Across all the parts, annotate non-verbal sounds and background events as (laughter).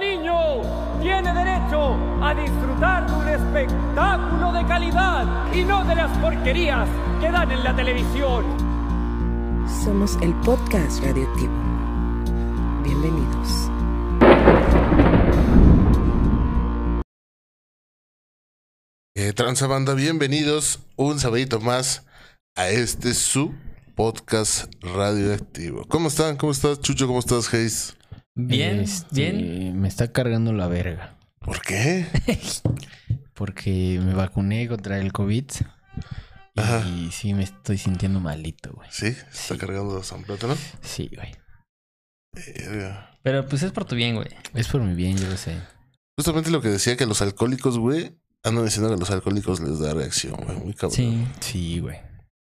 niño tiene derecho a disfrutar de un espectáculo de calidad y no de las porquerías que dan en la televisión. Somos el podcast radioactivo. Bienvenidos. Eh, Transabanda, bienvenidos un sabadito más a este su podcast radioactivo. ¿Cómo están? ¿Cómo estás, Chucho? ¿Cómo estás, Hayes? Bien, Este, bien. Me está cargando la verga. ¿Por qué? (laughs) Porque me vacuné contra el COVID. Y Ajá. sí me estoy sintiendo malito, güey. ¿Sí? ¿Se está cargando San Plátano? Sí, güey. Verga. Pero pues es por tu bien, güey. Es por mi bien, yo lo sé. Justamente lo que decía que los alcohólicos, güey, andan diciendo que a los alcohólicos les da reacción, güey. Muy cabrón. Sí. Sí, güey.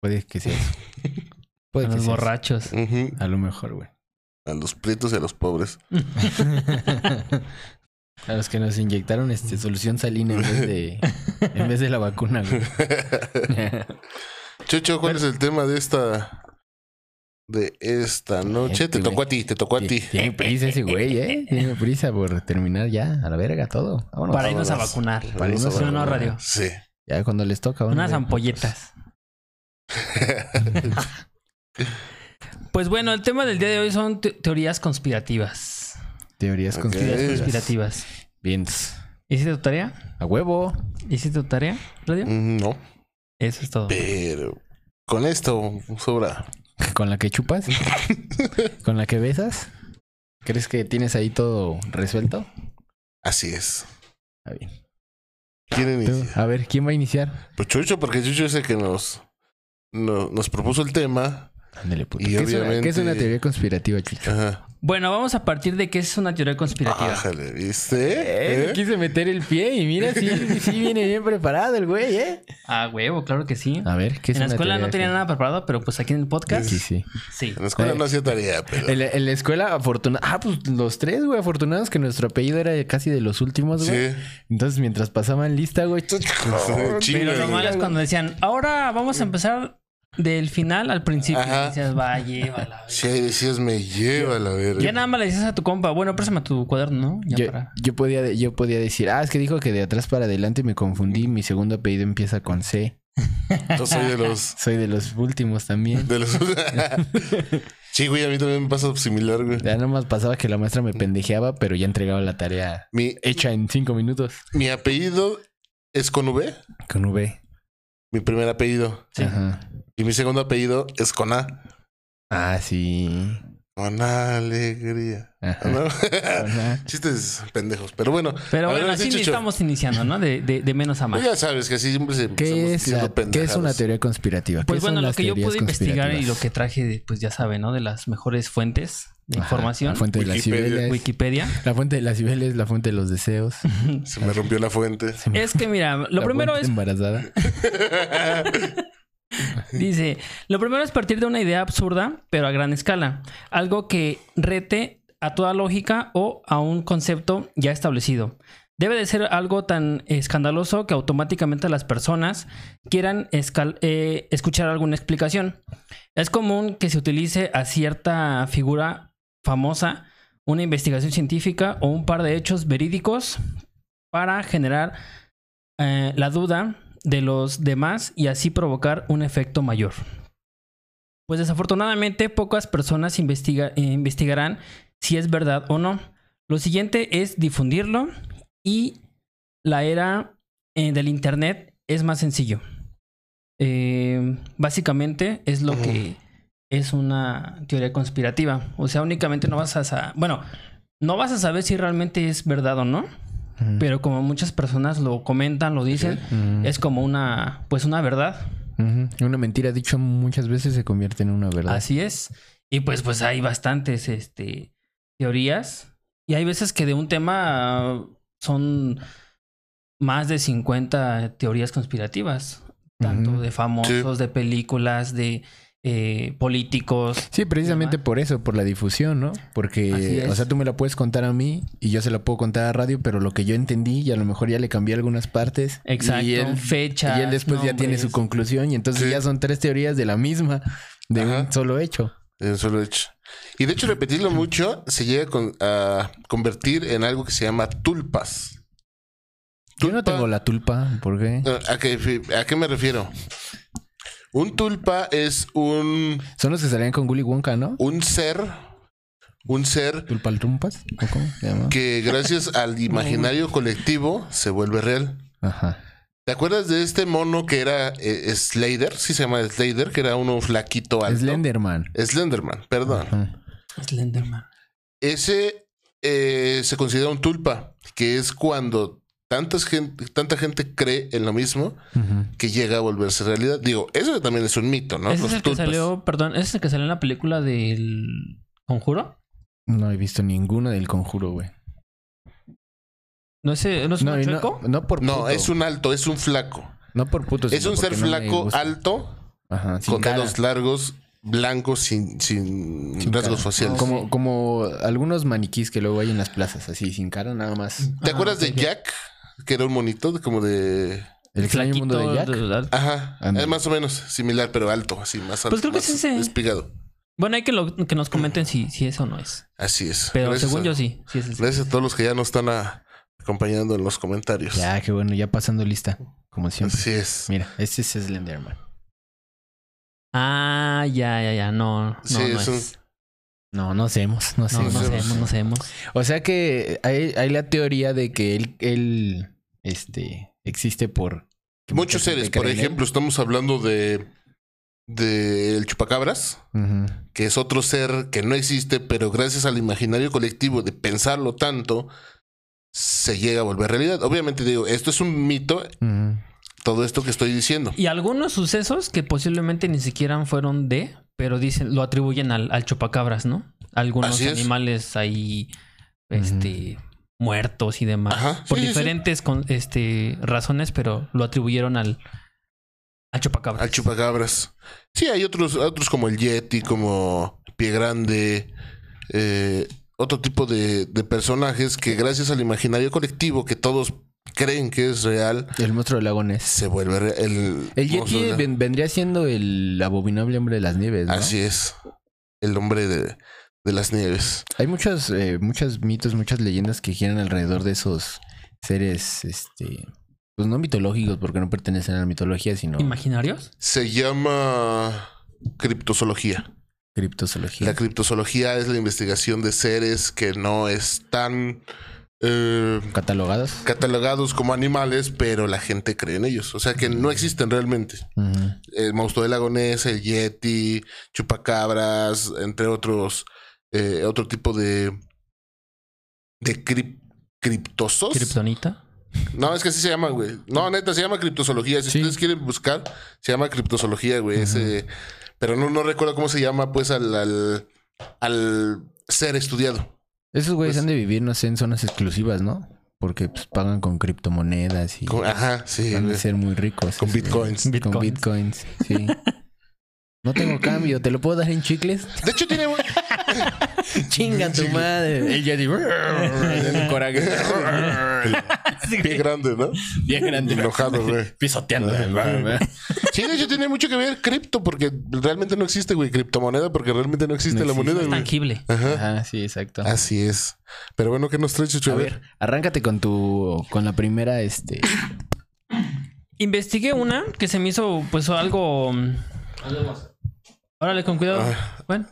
Puede que sea eso. (laughs) Puede A que los sea borrachos. A lo mejor, güey. A los prietos y a los pobres. (laughs) a los que nos inyectaron este solución salina en vez de en vez de la vacuna. (laughs) Chucho, ¿cuál es el tema de esta de esta noche? Te Este, tocó a ti, te tocó a ti. Tiene prisa ese güey, ¿eh? Tiene prisa por terminar ya. A la verga todo. Vámonos. Para irnos a vacunar. Para irnos a ¿Sí o no, vacunar. radio? Sí. Ya cuando les toca. Unas ampolletas. (laughs) Pues bueno, el tema del día de hoy son te- teorías conspirativas. Teorías Ok. Teorías Teorías. conspirativas. Bien. ¿Hiciste tu tarea? A huevo. ¿Hiciste tu tarea, radio? Mm, No, Eso es todo. pero con esto sobra. ¿Con la que chupas? (laughs) ¿Con la que besas? ¿Crees que tienes ahí todo resuelto? Así es. Está bien. ¿Quién inicia? a ver, ¿quién va a iniciar? Pues Chucho, porque Chucho es el que nos, no- nos propuso el tema. Ándale, puto. Y ¿Qué, es una, obviamente- qué es una teoría conspirativa, Chucho? Ajá. Bueno, vamos a partir de qué es una teoría conspirativa. Ájale, ¿viste? Eh, ¿Eh? me quise meter el pie y mira, sí, sí viene bien preparado el güey, ¿eh? Ah, huevo, claro que sí. A ver, ¿qué es En la una escuela teoría no tenía nada preparado, pero pues aquí en el podcast, Sí, sí. sí. En la escuela Eh. no hacía tarea, pero. En la, en la escuela, afortunada. Ah, pues los tres, güey, afortunados que nuestro apellido era casi de los últimos, güey. Sí. Entonces, mientras pasaban lista, güey. (laughs) Pero lo malo es cuando decían, ahora vamos a empezar del final al principio. Ajá. Decías, va, llévala. Sí, ahí decías, me lleva la verga. Ya nada más le dices a tu compa, bueno, préstame tu cuaderno, ¿no? Ya Yo, para. yo podía, yo podía decir, ah, es que dijo que de atrás para adelante me confundí. Mi segundo apellido empieza con C. (laughs) Yo soy de los. (laughs) Soy de los últimos también. De los... (laughs) sí, güey, a mí también me pasa similar, güey. Ya nomás pasaba que la maestra me pendejeaba, pero ya entregaba la tarea Mi, hecha en cinco minutos. mi apellido es con V, Con V. mi primer apellido. Sí. Ajá. Y mi segundo apellido es con A. Ah, sí. Con alegría. (laughs) Chistes pendejos. Pero bueno. Pero bueno, sí, así Chucho. estamos iniciando, ¿no? De, de, de menos a más. Pues ya sabes que así siempre se ¿Qué es, la- ¿Qué es una teoría conspirativa? ¿Qué Pues bueno, lo que yo pude investigar y lo que traje, pues ya saben, ¿no? De las mejores fuentes de Ajá, información. La fuente de las Wikipedia. cibeles. Wikipedia. La fuente de las cibeles, la fuente de los deseos. Se me rompió la fuente. Es que mira, (laughs) lo La primero es embarazada. (laughs) Dice, lo primero es partir de una idea absurda, pero a gran escala. Algo que rete a toda lógica o a un concepto ya establecido. Debe de ser algo tan escandaloso que automáticamente las personas quieran eh, escuchar alguna explicación. Es común que se utilice a cierta figura famosa una investigación científica o un par de hechos verídicos para generar eh, la duda de los demás y así provocar un efecto mayor. Pues desafortunadamente pocas personas investiga- investigarán si es verdad o no. Lo siguiente es difundirlo y la era eh, del Internet es más sencillo. Eh, básicamente es lo que es una teoría conspirativa. O sea, únicamente no vas a... sa- Bueno, no vas a saber si realmente es verdad o no, pero como muchas personas lo comentan, lo dicen, es como una, pues una verdad. Una mentira dicho muchas veces se convierte en una verdad. Así es. Y pues, pues hay bastantes este, teorías. Y hay veces que de un tema son más de 50 teorías conspirativas. Tanto de famosos, de películas, de eh, políticos. Sí, precisamente por eso, por la difusión, ¿no? Porque, o sea, tú me la puedes contar a mí y yo se la puedo contar a radio, pero lo que yo entendí y a lo mejor ya le cambié algunas partes. Exacto. Y él, fechas. y él después ya tiene su conclusión y entonces Sí. ya son tres teorías de la misma, de Ajá. un solo hecho. De un solo hecho. Y de hecho, repetirlo mucho se llega con- a convertir en algo que se llama tulpas. Yo no tengo la tulpa, ¿por qué? Eh, ¿A qué, ¿A qué me refiero? Un tulpa es un, Son los que salían con Willy Wonka, ¿no? un ser, un ser ¿Tulpaltrumpas? ¿O cómo se llama? que gracias al (laughs) imaginario colectivo se vuelve real. Ajá. ¿Te acuerdas de este mono que era eh, Slater? Sí se llama Slater, que era uno flaquito alto. Slenderman. Slenderman, perdón. Ajá. Slenderman. Ese eh, se considera un tulpa, que es cuando tantas gente, tanta gente cree en lo mismo que llega a volverse realidad. Digo, eso también es un mito, ¿no? ese es el que salió, perdón, ese es el que salió en la película del Conjuro. No he visto ninguno del conjuro, güey. ¿No es, no es un No, no, chueco? no por No, puto. es un alto, es un flaco. No por puto. es un ser no flaco, alto, Ajá, con cara. dedos largos, blancos, sin, sin, Sin rasgos cara. faciales. Como, como algunos maniquís que luego hay en las plazas, así, sin cara, nada más. ¿Te Ah, acuerdas de. Jack? Que era un monito, de- como de... El extraño mundo de Jack. de- Ajá, es más o menos similar, pero alto, así, más alto. Pues creo que es ese. Espigado. Bueno, hay que, lo- que nos comenten si, si eso no es. Así es. Pero Gracias según a- yo sí. sí es. Gracias a todos los que ya nos están a- acompañando en los comentarios. Ya, qué bueno, ya pasando lista. Como siempre. Así es. Mira, este es Slenderman. Ah, ya, ya, ya. No, no, Sí, no es es. un- No, no sabemos, no sabemos. no sabemos, no sabemos. O sea que hay, hay la teoría de que él, él este, existe por... Muchos seres, por ejemplo, estamos hablando de del chupacabras, Ujú. que es otro ser que no existe, pero gracias al imaginario colectivo de pensarlo tanto, se llega a volver realidad. Obviamente digo, esto es un mito, todo esto que estoy diciendo. Y algunos sucesos que posiblemente ni siquiera fueron de, pero dicen, lo atribuyen al, al chupacabras, ¿no? Algunos animales ahí, este, muertos y demás. Ajá, por sí, sí, sí. diferentes con- este, razones, pero lo atribuyeron al, al chupacabras. Al chupacabras. Sí, hay otros, otros como el Yeti, como Pie Grande, eh, otro tipo de, de personajes que gracias al imaginario colectivo que todos creen que es real, El monstruo del lago Ness. se vuelve re- el... El Yeti vendría siendo el abominable hombre de las nieves, ¿no? Así es. El hombre de, de las nieves. Hay muchos, eh, muchos mitos, muchas leyendas que giran alrededor de esos seres, este, pues no mitológicos, porque no pertenecen a la mitología, sino ¿Imaginarios? Se llama criptozoología. Criptozoología. La criptozoología es la investigación de seres que no están eh, Catalogados. catalogados como animales, pero la gente cree en ellos. O sea que no existen realmente. Ujú. El monstruo del lago Ness, el Yeti, chupacabras, entre otros, eh, otro tipo de de crip- criptosos. ¿Kryptonita? No, es que así se llama, güey. No, neta, se llama criptozoología. Si Sí. ustedes quieren buscar, se llama criptozoología, güey. Ese, pero no, no recuerdo cómo se llama, pues, al, al, al ser estudiado. Esos güeyes Pues- han de vivir, no sé, en zonas exclusivas, ¿no? Porque pues, pagan con criptomonedas y Como- ajá, sí. van güey. a ser muy ricos. Con bitcoins. güeyes. Con Bitcoins. bitcoins, sí. (laughs) No tengo cambio, ¿te lo puedo dar en chicles? De hecho, tiene. (laughs) Chinga tu madre. El Yeti. el coraje. Pie grande, ¿no? Bien grande. Enojado, güey. Pisoteando. Sí, de hecho, tiene mucho que ver cripto, porque realmente no existe, güey. Criptomoneda, porque realmente no existe No la moneda, güey. Tangible. Ajá. Ajá, sí, exacto. Así es. Pero bueno, ¿qué nos trae, Chucho? A ver, arráncate con tu, con la primera, este, Investigué una que se me hizo, pues, algo. mm, Órale, con cuidado. Ah. Bueno,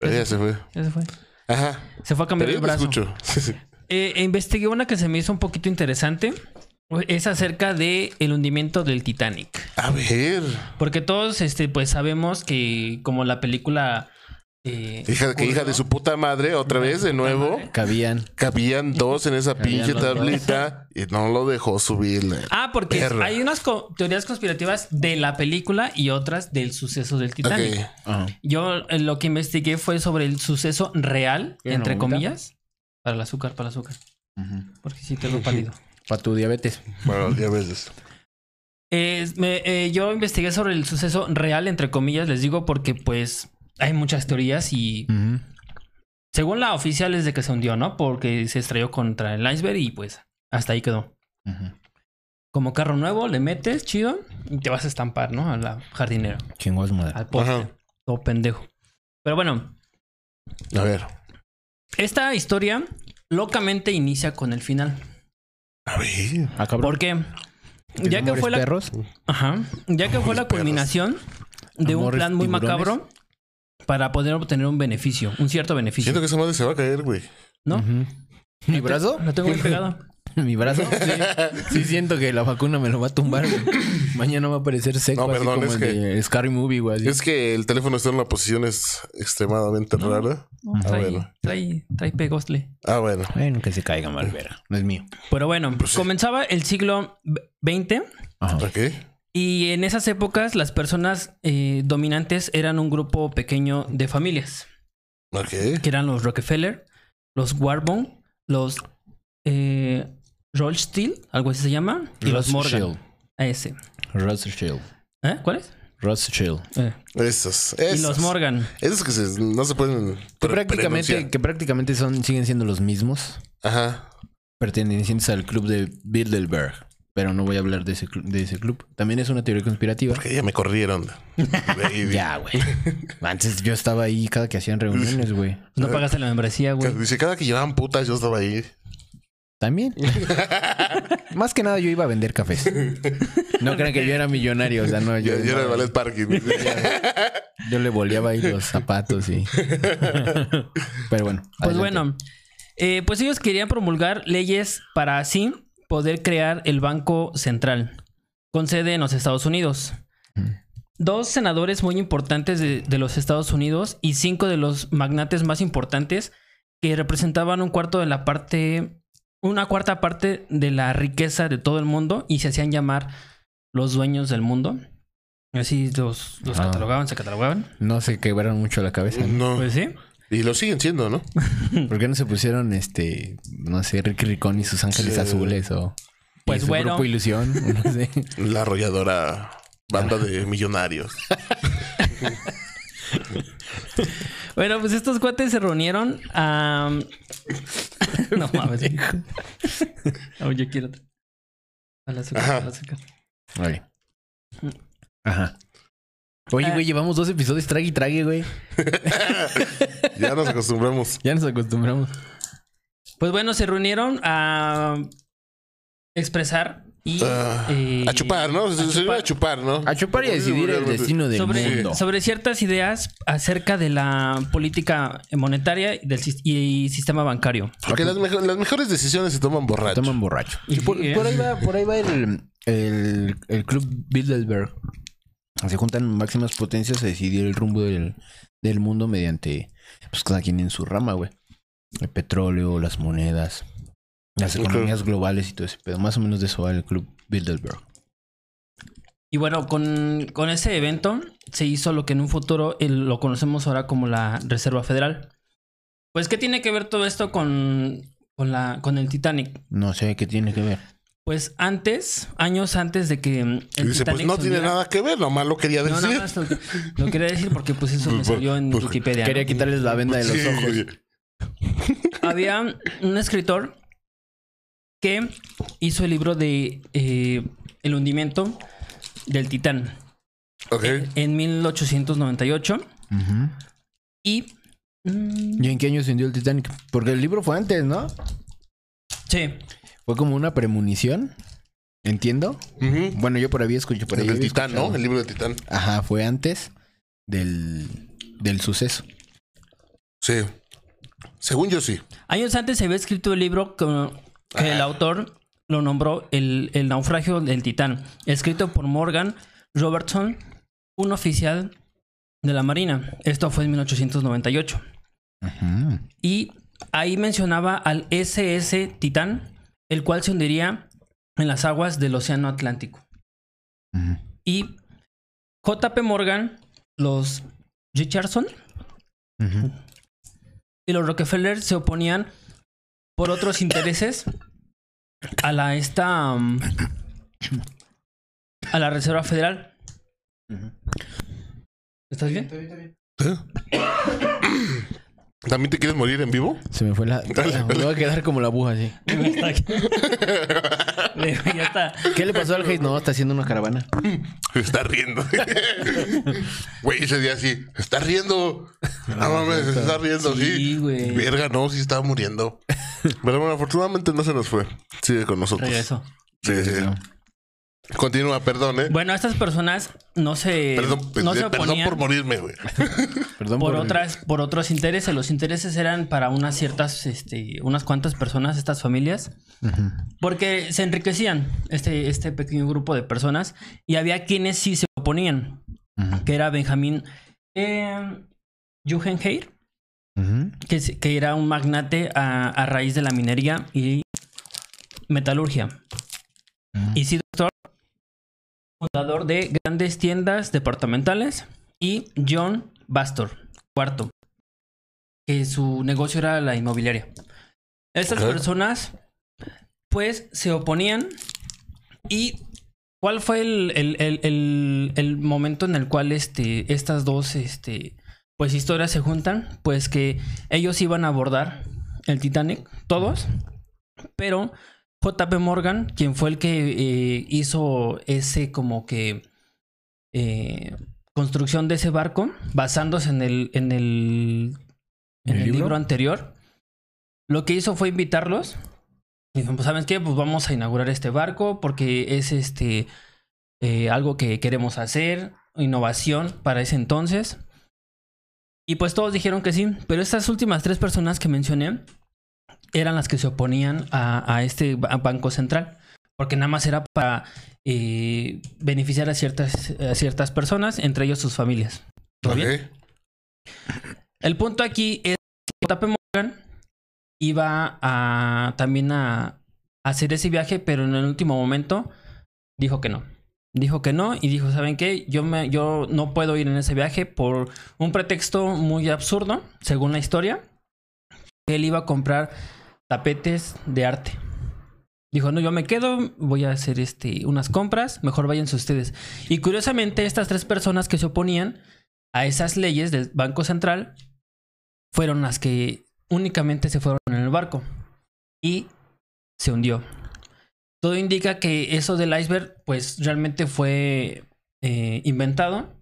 ya se fue. ya se fue. Ajá. Se fue a cambiar el brazo. escucho. (laughs) Sí, sí. Eh, investigué una que se me hizo un poquito interesante. Es acerca de el hundimiento del Titanic. A ver. Porque todos, este, pues sabemos que como la película. Eh, Hija, que hija de su puta madre, otra vez, de nuevo. cabían. Cabían dos en esa Cabían pinche dos. tablita y no lo dejó subirle. Ah, porque Perra. hay unas co- teorías conspirativas de la película y otras del suceso del Titanic. Yo eh, lo que investigué fue sobre el suceso real, ¿Quieren entre comillas. Para el azúcar, para el azúcar. Ujú. Porque sí tengo pálido. (laughs) Para tu diabetes. Eh, me- eh, yo investigué sobre el suceso real, entre comillas, les digo, porque pues hay muchas teorías y según la oficial es de que se hundió, ¿no? Porque se estrelló contra el iceberg y pues hasta ahí quedó. Como carro nuevo, le metes, chido, y te vas a estampar, ¿no? A la jardinera, su madre. al poste. Ajá. Todo pendejo. Pero bueno, A ver. Esta historia locamente inicia con el final. A ver. Ah, cabrón. ¿Por qué? Ya que ¿Amores fue la, perros? Ajá. Ya que fue la perros. culminación de un plan muy tiburones. macabro para poder obtener un beneficio, un cierto beneficio. Siento que esa madre se va a caer, güey. ¿No? ¿Mi brazo? Lo tengo bien pegado. (laughs) ¿Mi brazo? Sí. (laughs) Sí siento que la vacuna me lo va a tumbar. güey. (laughs) Mañana va a aparecer seco, No, así perdón, como es el que- de Scary Movie, güey. así. Es que el teléfono está en una posición es extremadamente No. rara. No, Ah, trae, bueno. trae, trae pegostle. Ah, bueno. Bueno, que se caiga, Malvera. No es mío. Pero bueno, Pues sí. comenzaba el siglo XX Ajá. Ok. Y en esas épocas las personas eh, dominantes eran un grupo pequeño de familias, Ok. que eran los Rockefeller, los Warburg, los eh, Rothschild, algo así se llama, y los Morgan. Ese. Rothschild. ¿Eh? ¿Cuál es? Rothschild. Eh, Esos. Y esos. los Morgan. Esos que se- no se pueden. Que prácticamente, que prácticamente son, siguen siendo los mismos, Ajá. pertenecientes al club de Bilderberg. Pero no voy a hablar de ese, clu- de ese club. También es una teoría conspirativa. Porque ya me corrieron. (laughs) Ya, güey. Antes yo estaba ahí cada que hacían reuniones, güey. No pagaste la membresía, güey. Dice, cada que llevaban putas, yo estaba ahí. También. (laughs) Más que nada yo iba a vender cafés. No crean que yo era millonario, o sea, no, yo, Yo, yo era el ballet parking. yo le boleaba ahí los zapatos y... (laughs) Pero bueno. Pues adelante. bueno, eh, pues ellos querían promulgar leyes para así poder crear el Banco Central, con sede en los Estados Unidos. Dos senadores muy importantes de, de los Estados Unidos y cinco de los magnates más importantes que representaban un cuarto de la parte, una cuarta parte de la riqueza de todo el mundo y se hacían llamar los dueños del mundo. Así los, los Ah. catalogaban, se catalogaban. No se quebraron mucho la cabeza. ¿no? No. Pues sí. Y lo siguen siendo, ¿no? (laughs) ¿Por qué no se pusieron, este, no sé, Ricky Ricón y sus ángeles Sí. azules o... Pues su bueno. Grupo Ilusión, no sé. (laughs) La arrolladora banda de millonarios. (laughs) Bueno, pues estos cuates se reunieron a. no mames. Oh, yo quiero. otro. Al azúcar, Ajá. al azúcar. Vale. Ajá. Oye, güey, llevamos dos episodios trague y trague, güey. (laughs) Ya nos acostumbramos. Ya nos acostumbramos. Pues bueno, se reunieron a expresar y. Ah, eh, a chupar, ¿no? Se, se iba a chupar, ¿no? A chupar y a decidir el destino del sobre, mundo. sobre ciertas ideas acerca de la política monetaria y del y sistema bancario. Porque las, mejo- las mejores decisiones se toman borracho. Toman borracho. Y por, sí, ¿eh? por ahí va, por ahí va el, el, el club Bilderberg. Se juntan máximas potencias a decidir el rumbo del, del mundo mediante, pues cada quien en su rama, güey. El petróleo, las monedas, las economías globales y todo ese pedo. Más o menos de eso va el club Bilderberg. Y bueno, con, con ese evento se hizo lo que en un futuro el- lo conocemos ahora como la Reserva Federal. Pues, ¿qué tiene que ver todo esto con, con, la, con el Titanic? No sé qué tiene que ver. Pues antes, años antes de que mm, Y el dice, pues Titanic no se tiene nada que ver, nomás lo quería No, decir. nada más lo, lo quería decir porque pues eso me Pues, salió en pues, Wikipedia. ¿no? Quería quitarles la venda de los Sí, ojos. Había un escritor que hizo el libro de eh, El hundimiento del Titán Ok. en 1898 Ujú. y... mm, ¿Y en qué año se hundió el Titanic? Porque el libro fue antes, ¿no? sí, Fue como una premonición. Entiendo. Bueno, yo por ahí escuché por ahí. El del Titán, ¿no? El libro del Titán. Ajá, fue antes del, del suceso. Sí. Según yo sí. Años antes se había escrito el libro que, que el autor lo nombró el, el naufragio del Titán, escrito por Morgan Robertson, un oficial de la Marina. Esto fue en 1898. Ujú. Y ahí mencionaba al SS Titán, el cual se hundiría en las aguas del Océano Atlántico. Y JP Morgan, los Richardson y los Rockefeller se oponían por otros intereses a la esta um, a la Reserva Federal. ¿Estás bien? ¿Sí? (coughs) ¿También te quieres morir en vivo? Se me fue la. (laughs) Me voy a quedar como la aguja así. (laughs) (laughs) Ya está. ¿Qué le pasó al Hayes? No, está haciendo una caravana. Se está riendo. Güey, ese día sí. Se está riendo. No mames, se está riendo, sí. Sí, güey. Verga, no, sí estaba muriendo. Pero bueno, afortunadamente no se nos fue. Sigue con nosotros. Regreso. Sí, sí. Continúa, perdón, ¿eh? Bueno, estas personas no se, Perdón, no se perdón por morirme, güey. (laughs) Perdón por por otras, por otros intereses. Los intereses eran para unas ciertas, este, unas cuantas personas, estas familias, porque se enriquecían este, este pequeño grupo de personas y había quienes sí se oponían, que era Benjamín eh, Jugenheir, Ujú. que, que era un magnate a, a raíz de la minería y metalurgia. Y sí, fundador de grandes tiendas departamentales. Y John Bastor, cuarto, que su negocio era la inmobiliaria. Estas personas, pues, se oponían. ¿Y cuál fue el, el- el- el- el momento en el cual este, estas dos este, pues, historias se juntan? Pues que ellos iban a abordar el Titanic, todos, pero JP Morgan, quien fue el que eh, hizo ese como que eh, construcción de ese barco, basándose en el, en el, en ¿El el libro? libro? anterior, lo que hizo fue invitarlos. Y dijeron, pues, ¿saben qué? Pues vamos a inaugurar este barco porque es este eh, algo que queremos hacer, innovación para ese entonces. Y pues todos dijeron que sí, pero estas últimas tres personas que mencioné eran las que se oponían a, a este ba- banco central, porque nada más era para eh, beneficiar a ciertas, a ciertas personas, entre ellos sus familias. ¿Todo bien? Ok. El punto aquí es que JP Morgan iba a también a hacer ese viaje, pero en el último momento dijo que no. Dijo que no y dijo, ¿saben qué? Yo, me, yo no puedo ir en ese viaje por un pretexto muy absurdo, según la historia. Él iba a comprar tapetes de arte. Dijo, no, yo me quedo, voy a hacer este, unas compras, mejor váyanse ustedes. Y curiosamente, estas tres personas que se oponían a esas leyes del Banco Central fueron las que únicamente se fueron en el barco y se hundió. Todo indica que eso del iceberg pues realmente fue eh, inventado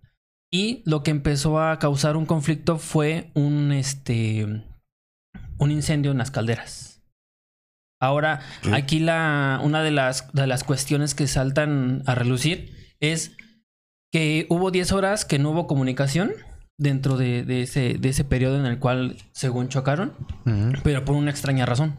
y lo que empezó a causar un conflicto fue un este un incendio en las calderas. Ahora, Sí. aquí la una de las de las cuestiones que saltan a relucir es que hubo 10 horas que no hubo comunicación dentro de, de ese, de ese periodo en el cual, según chocaron, pero por una extraña razón.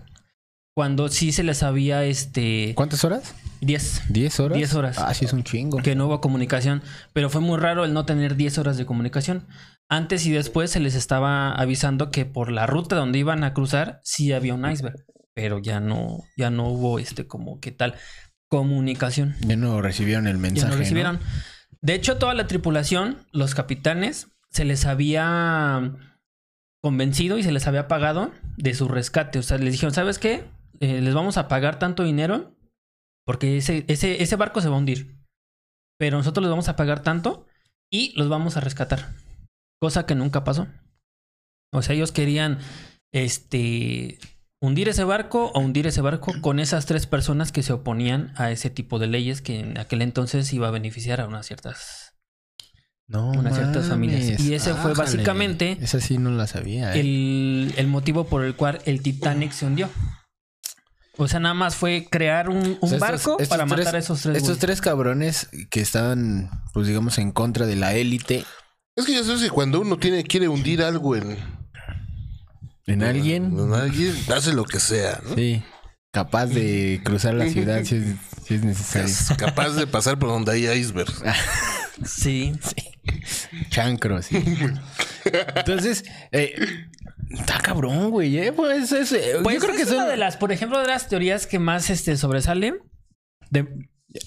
Cuando sí se les había este ¿Cuántas horas? 10, ¿10 horas? 10 horas. Ah, sí, es un chingo. que no hubo comunicación, pero fue muy raro el no tener 10 horas de comunicación. Antes y después se les estaba avisando que por la ruta donde iban a cruzar sí había un iceberg, pero ya no ya no hubo este como que tal comunicación. Ya no recibieron el mensaje. Ya no ¿no? recibieron. De hecho, toda la tripulación, los capitanes, se les había convencido y se les había pagado de su rescate. O sea, les dijeron, ¿sabes qué? Eh, les vamos a pagar tanto dinero porque ese, ese, ese barco se va a hundir. Pero nosotros les vamos a pagar tanto y los vamos a rescatar. Cosa que nunca pasó. O sea, ellos querían este hundir ese barco o hundir ese barco con esas tres personas que se oponían a ese tipo de leyes que en aquel entonces iba a beneficiar a unas ciertas No, unas ciertas familias. Y ese fue básicamente Esa sí no la sabía. ¿eh? el, el motivo por el cual el Titanic se hundió. O sea, nada más fue crear un, un O sea, estos- barco estos para tres- matar a esos tres. Estos güeyes. tres cabrones que estaban, pues digamos, en contra de la élite Es que ya sabes que cuando uno tiene, quiere hundir algo en, en alguien, en alguien, hace lo que sea, ¿no? sí, capaz de cruzar la ciudad si es, si es necesario. Es capaz de pasar por donde hay iceberg. Sí. Chancro, sí. Entonces, eh, está cabrón, güey. eh, Pues, es, eh, Pues yo creo que es son... una de las, por ejemplo, de las teorías que más este, sobresalen. De,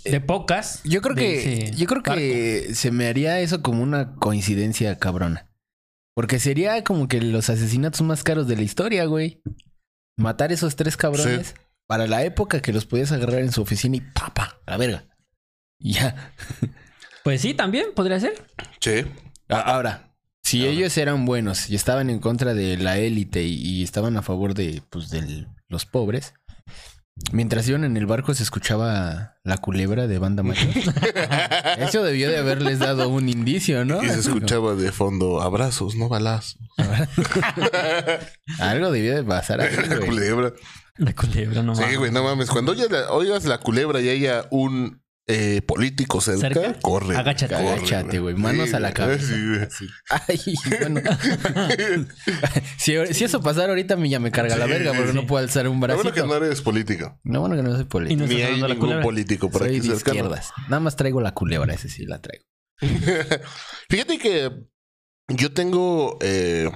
de pocas. Yo creo de que, yo creo que se me haría eso como una coincidencia cabrona. Porque sería como que los asesinatos más caros de la historia, güey. Matar esos tres cabrones Sí. para la época que los podías agarrar en su oficina y papa, a la verga. (laughs) Y Ya. Pues sí, también podría ser. Sí. Ahora, Si ellos eran buenos y estaban en contra de la élite y, y estaban a favor de pues de los pobres, mientras iban en el barco se escuchaba la culebra de banda mayor. (laughs) Eso debió de haberles dado un indicio, ¿no? Y se escuchaba de fondo abrazos, no balazos. (laughs) Algo debió de pasar ahí, La culebra. La culebra, no Sí, mames. güey, no mames. Cuando oigas la, oigas la culebra y haya un eh, político cerca, ¿Cerca? corre. Agáchate. corre, Agáchate, güey. Manos a la cabeza. Sí. Ay, bueno. (laughs) si, si eso pasara ahorita, me ya me carga la verga porque sí. no puedo alzar un Lo bracito. bueno que no eres político. No, bueno que no soy político. no Ni hay ningún culebra. político por Soy aquí de cercano. izquierdas. Nada más traigo la culebra, ese sí la traigo. (laughs) Fíjate que yo tengo eh,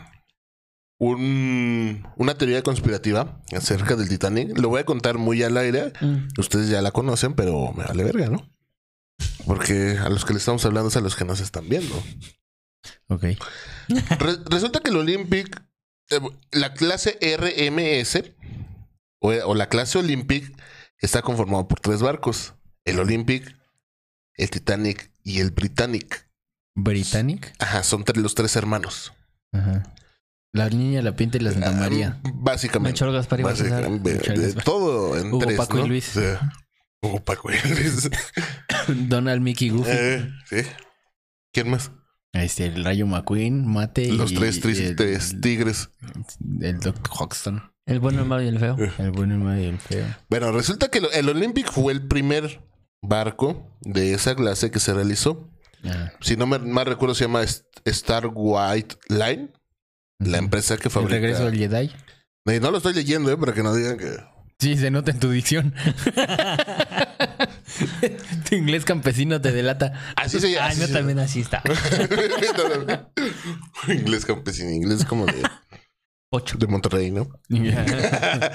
un, una teoría conspirativa acerca del Titanic. Lo voy a contar muy al aire. Mm. Ustedes ya la conocen, pero me vale verga, ¿no? Porque a los que le estamos hablando es a los que nos están viendo. Ok. Re- resulta que el Olympic, eh, la clase RMS o, o la clase Olympic está conformado por tres barcos: el Olympic, el Titanic y el Britannic. Britannic. Ajá, son tres- los tres hermanos. Ajá. La niña, la pinta y la Santa María. Ah, Básicamente. Melchor, Gaspar y Baltasar. Básicamente, de Gaspar. todo en Hugo, tres, Paco y ¿no? Luis. O sea, Hugo, Paco y Luis. (coughs) Donald, Mickey, Goofy. Eh, sí. ¿Quién más? Este, el Rayo McQueen, Mate y... Los tres y tristes el, tigres. el Dr. Hoxton. El bueno, el malo y el feo. El bueno, el malo y el feo. Bueno, resulta que el Olympic fue el primer barco de esa clase que se realizó. Ah. Si no me mal recuerdo, se llama Star White Line, la empresa que El fabrica. regreso del Jedi. No lo estoy leyendo, ¿eh? Para que no digan que. Sí, se nota en tu dicción. (laughs) tu inglés campesino te delata. Así se llama. Ay, no, también así está. (laughs) inglés campesino, inglés como de, Ocho. de Monterrey, ¿no? (laughs)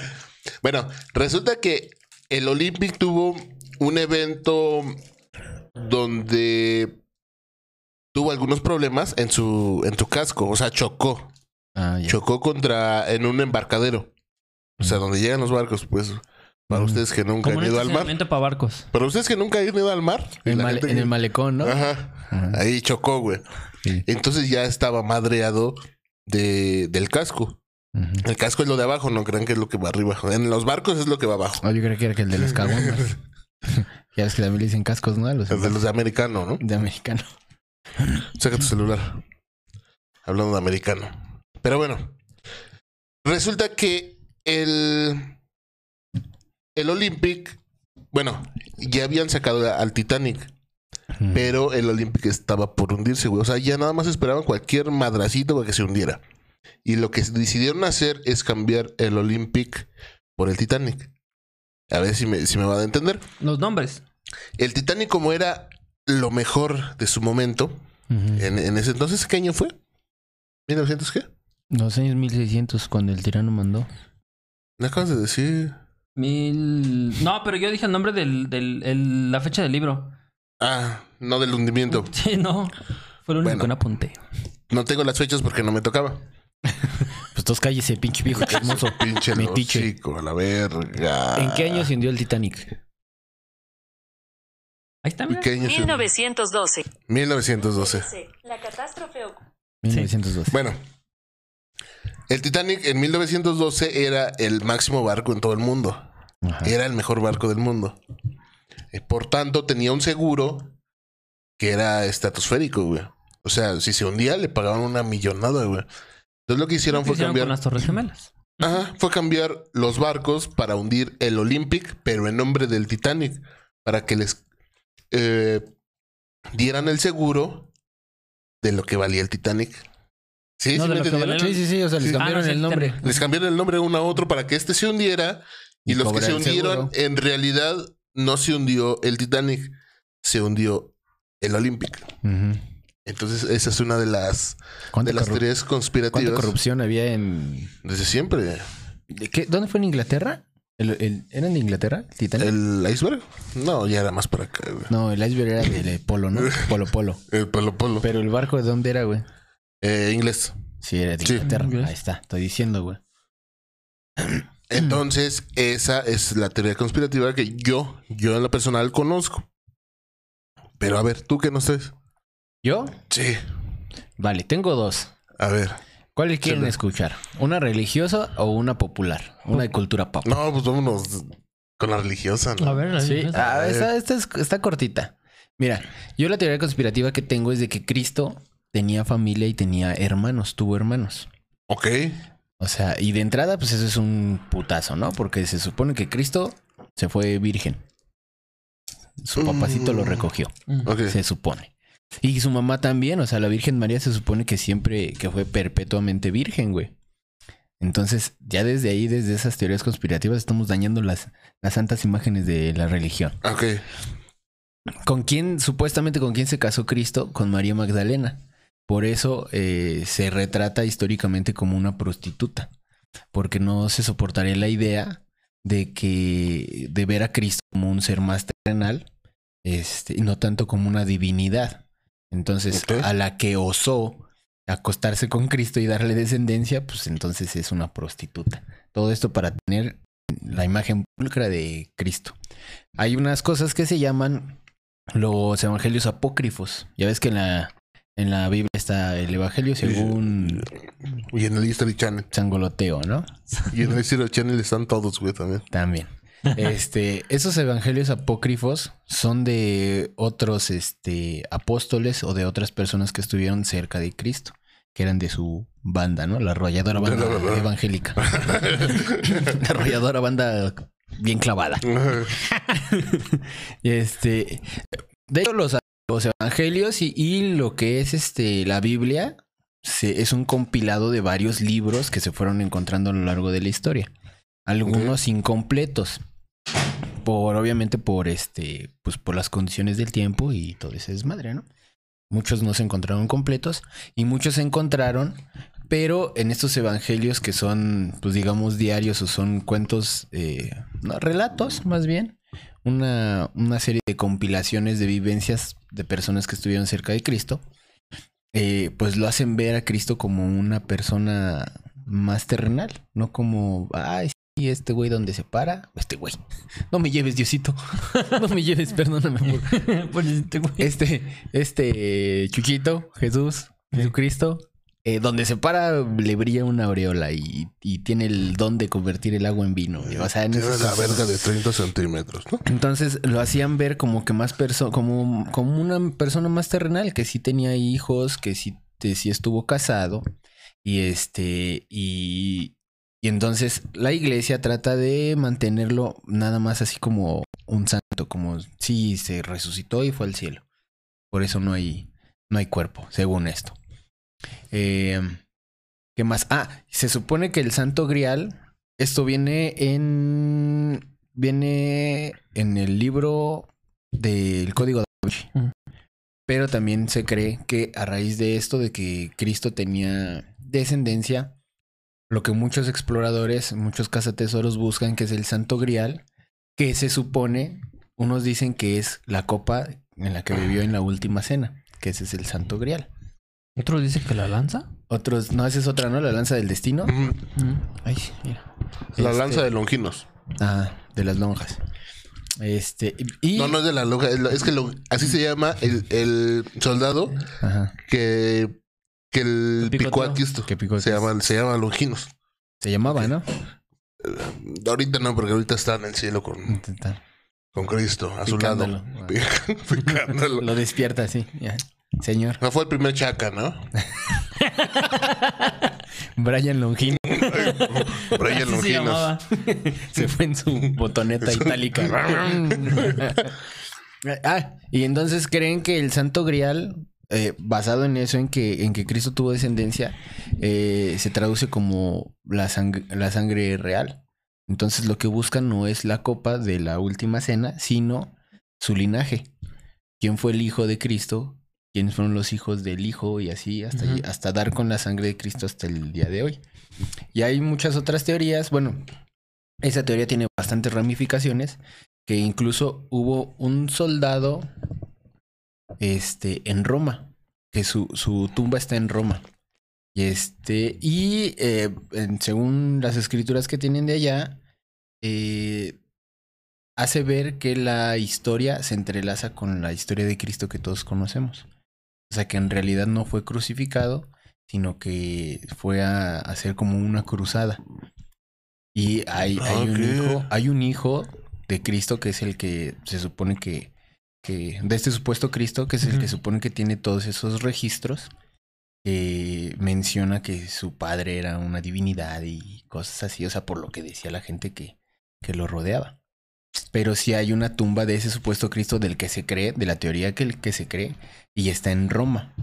Bueno, resulta que el Olympic tuvo un evento donde tuvo algunos problemas en su, en su casco, o sea, chocó. Ah, ya. Chocó contra en un embarcadero. O sea, donde llegan los barcos, pues. Para Mm. ustedes que nunca han ido al mar. para barcos. Para ustedes que nunca han ido al mar. En, la male- gente en que- el malecón, ¿no? Ajá. Ajá. Ahí chocó, güey. Sí. Entonces ya estaba madreado de, del casco. El casco es lo de abajo, no crean que es lo que va arriba. En los barcos es lo que va abajo. Ah, yo creo que era que el de los caguamas. (laughs) ya ves que también le dicen cascos, ¿no? Los Es de los de americano, ¿no? de americano. Saca tu celular. Hablando de americano. Pero bueno. Resulta que el. El Olympic. Bueno, ya habían sacado al Titanic. Pero el Olympic estaba por hundirse, güey. O sea, ya nada más esperaban cualquier madracito para que se hundiera. Y lo que decidieron hacer es cambiar el Olympic por el Titanic. A ver si me, si me va a entender. Los nombres. El Titanic, como era lo mejor de su momento, en, en ese entonces, ¿qué año fue? ¿1900 qué? Los años 1600 cuando el tirano mandó. Me acabas de decir. Mil. No, pero yo dije el nombre del, del el- la fecha del libro. Ah, no del hundimiento. (laughs) Sí, no. Fue lo único Bueno. que no apunté. No tengo las fechas porque no me tocaba. (laughs) Pues todos cállese, pinche viejo hermoso. Pinche chico, a la verga. ¿En qué año se hundió el Titanic? Ahí está, ¿En mira. qué año se- 1912. 1912. La catástrofe ocurrió. 1912. Bueno, el Titanic en 1912 era el máximo barco en todo el mundo. Ajá. Era el mejor barco del mundo. Eh, Por tanto, tenía un seguro que era estratosférico, güey. O sea, si se hundía, le pagaban una millonada, güey. Entonces lo que hicieron ¿Qué fue hicieron cambiar. con las Torres Gemelas? Ajá, fue cambiar los barcos para hundir el Olympic, pero en nombre del Titanic, para que les eh, dieran el seguro de lo que valía el Titanic. ¿Sí? No, ¿Sí me entendieron? Sí, sí, sí. O sea, les Sí. cambiaron Ah, no, sí, el nombre. Les cambiaron el nombre uno a otro para que este se hundiera y, Y los que se hundieron, seguro. en realidad no se hundió el Titanic, se hundió el Olympic. Entonces, esa es una de las, ¿Cuánta, de las teorías cuánta conspirativas corrupción había en... desde siempre. ¿De qué? ¿Dónde fue en Inglaterra? ¿El, el- ¿Eran de Inglaterra? ¿El Titanic? ¿El iceberg? No, ya era más para acá, güey. No, el iceberg era del polo, ¿no? (laughs) Polo Polo. El Polo Polo. Pero el barco de dónde era, güey. Eh, inglés. Sí, era de Sí. Inglaterra. Ahí está, estoy diciendo, güey. (clears throat) Entonces, esa es la teoría conspirativa que yo, yo en lo personal conozco. Pero a ver, ¿tú qué no sabes? ¿Yo? Sí. Vale, tengo dos. A ver. ¿Cuál quieren Chale. escuchar? ¿Una religiosa o una popular? Una de cultura pop. No, pues vámonos con la religiosa, ¿no? A ver, la Sí, ah, esta, esta es- está cortita. Mira, yo la teoría conspirativa que tengo es de que Cristo tenía familia y tenía hermanos, tuvo hermanos. Ok. O sea, y de entrada, pues eso es un putazo, ¿no? Porque se supone que Cristo se fue virgen. Su papacito lo Mm. recogió, Ok. se supone. Y su mamá también, o sea, la Virgen María se supone que siempre, que fue perpetuamente virgen, güey. Entonces, ya desde ahí, desde esas teorías conspirativas, estamos dañando las, las santas imágenes de la religión. Ok. ¿Con quién, supuestamente con quién se casó Cristo? Con María Magdalena. Por eso eh, se retrata históricamente como una prostituta. Porque no se soportaría la idea de que de ver a Cristo como un ser más terrenal, este, y no tanto como una divinidad. Entonces, a la que osó acostarse con Cristo y darle descendencia, pues entonces es una prostituta. Todo esto para tener la imagen pulcra de Cristo. Hay unas cosas que se llaman los evangelios apócrifos. Ya ves que en la, en la Biblia está el evangelio según Y en el History Channel. Sangoloteo, ¿no? Y en el History Channel están todos, güey, también. También. (laughs) Este, esos evangelios apócrifos son de otros este, apóstoles o de otras personas que estuvieron cerca de Cristo, que eran de su banda, ¿no? La arrolladora banda evangélica. (laughs) La arrolladora banda bien clavada. (laughs) Este, de hecho, los, los evangelios y, y lo que es este la Biblia se- es un compilado de varios libros que se fueron encontrando a lo largo de la historia. Algunos incompletos. Por, obviamente, por este, pues por las condiciones del tiempo y todo ese desmadre, ¿no? Muchos no se encontraron completos y muchos se encontraron, pero en estos evangelios que son, pues digamos, diarios o son cuentos, eh, no, relatos más bien, una, una serie de compilaciones de vivencias de personas que estuvieron cerca de Cristo, eh, pues lo hacen ver a Cristo como una persona más terrenal, no como, ay, sí, este güey donde se para, este güey, (laughs) no me lleves Diosito, (laughs) no me lleves, perdóname por, (laughs) este güey. este, este Chuchito, Jesús, Jesucristo, eh, donde se para le brilla una aureola y, y tiene el don de convertir el agua en vino. O sea, en Tiene esos- la verga de 30 centímetros, ¿no? Entonces lo hacían ver como que más perso como, como una persona más terrenal, que sí tenía hijos, que sí, que sí estuvo casado. Y este, y, y entonces la iglesia trata de mantenerlo nada más así como un santo, como sí se resucitó y fue al cielo. Por eso no hay, no hay cuerpo, según esto. Eh, ¿Qué más? Ah, se supone que el santo grial, esto viene en, viene en el libro del Código de Da Vinci. Mm. Pero también se cree que a raíz de esto, de que Cristo tenía descendencia, lo que muchos exploradores, muchos cazatesoros buscan, que es el Santo Grial, que se supone, unos dicen que es la copa en la que bebió en la última cena, que ese es el Santo Grial. Otro dice que la lanza. Otros, no, esa es otra, ¿no? La lanza del destino. Ujú. Ay, mira. La Este, lanza de Longinos. Ah, de las lonjas. Este, y... No, no es de la lonja. Es, que lo- así se llama el, el soldado Ajá. que, que el Que picó picoteó. a Cristo. Que picó a se, Cristo. llama, se llama Longinos. Se llamaba, ¿no? Ahorita no, porque ahorita está en el cielo con, Intentar. con Cristo a su Picándolo. lado. (laughs) Picándolo. Lo despierta así. ya. Señor. No fue el primer chaca, ¿no? (laughs) Brian Longino (laughs) Brian Así se fue en su botoneta itálica. (laughs) ah, y entonces creen que el Santo Grial, eh, basado en eso, en que, en que Cristo tuvo descendencia, eh, se traduce como la, sang- la sangre real. Entonces lo que buscan no es la copa de la última cena, sino su linaje. ¿Quién fue el hijo de Cristo? ¿Quiénes fueron los hijos del hijo? Y así hasta, hasta dar con la sangre de Cristo hasta el día de hoy. Y hay muchas otras teorías. Bueno, esa teoría tiene bastantes ramificaciones. Que incluso hubo un soldado este, en Roma. Que su, su tumba está en Roma. Y este. Y eh, según las escrituras que tienen de allá. eh, hace ver que la historia se entrelaza con la historia de Cristo que todos conocemos. O sea, que en realidad no fue crucificado, sino que fue a hacer como una cruzada. Y hay, hay un hijo, hay un hijo de Cristo que es el que se supone que, que de este supuesto Cristo, que es el que supone que tiene todos esos registros, que menciona que su padre era una divinidad y cosas así, o sea, por lo que decía la gente que, que lo rodeaba. Pero sí hay una tumba de ese supuesto Cristo del que se cree, de la teoría que, que se cree, y está en Roma.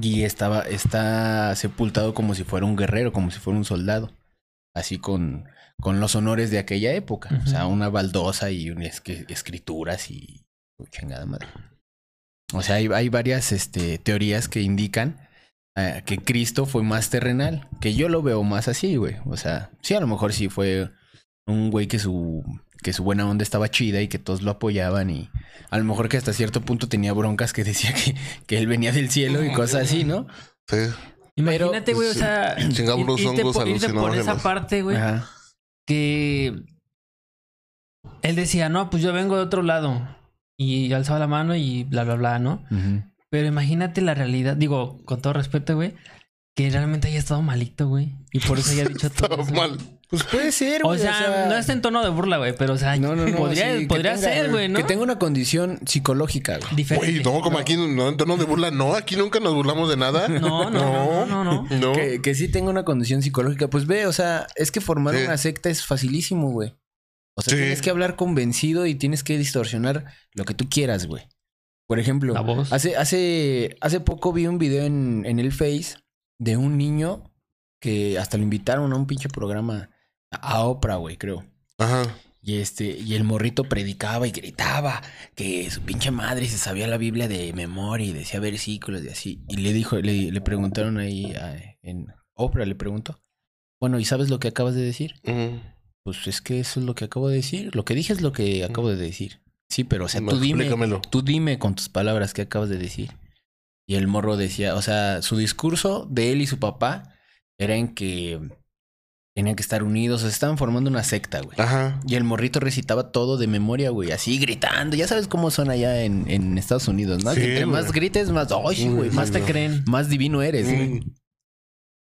Y estaba, está sepultado como si fuera un guerrero, como si fuera un soldado. Así con, con los honores de aquella época. O sea, una baldosa y unas que- escrituras y chingada madre. O sea, hay, hay varias este, teorías que indican eh, que Cristo fue más terrenal. Que yo lo veo más así, güey. O sea, sí, a lo mejor sí fue un güey que su, que su buena onda estaba chida y que todos lo apoyaban y a lo mejor que hasta cierto punto tenía broncas que (laughs) decía que, que él venía del cielo y cosas así, ¿no? Sí. Imagínate, güey, o sea, irte, hongos por, irte por esa parte, güey, Ajá. que él decía, no, pues yo vengo de otro lado. Y alzaba la mano y bla, bla, bla, ¿no? Pero imagínate la realidad, digo, con todo respeto, güey, que realmente haya estado malito, güey. Y por eso haya dicho (laughs) todo. Estaba eso. mal. Pues puede ser, O güey. sea, no está en tono de burla, güey, pero o sea, No, no, no, podría, sí, podría tenga- ser, güey, ¿no? Que tenga una condición psicológica, güey. Diferente. Güey, no, como aquí, no, en tono de burla, no, aquí nunca nos burlamos de nada. No, no, no, no, no, no. No. Que, que sí tenga una condición psicológica. Pues ve, o sea, es que formar Sí. una secta es facilísimo, güey. O sea, Sí. tienes que hablar convencido y tienes que distorsionar lo que tú quieras, güey. Por ejemplo, La voz. hace, hace, hace poco vi un video en, en el Face de un niño que hasta lo invitaron a un pinche programa a Oprah, güey, creo. Ajá. Y este, y el morrito predicaba y gritaba que su pinche madre se sabía la Biblia de memoria y decía versículos y así. Y le dijo, le, le preguntaron ahí a- en Oprah, le preguntó. Bueno, ¿y sabes lo que acabas de decir? Pues es que eso es lo que acabo de decir. Lo que dije es lo que acabo de decir. Sí, pero o sea, tú dime, Explícamelo. tú dime con tus palabras qué acabas de decir. Y el morro decía, o sea, su discurso de él y su papá era en que tenían que estar unidos, o sea, estaban formando una secta, güey. Ajá. Y el morrito recitaba todo de memoria, güey, así gritando. Ya sabes cómo son allá en, en Estados Unidos, ¿no? Sí, que entre güey. más grites, más, ¡ay, sí, güey! Más te creen. más divino eres, güey. Mm.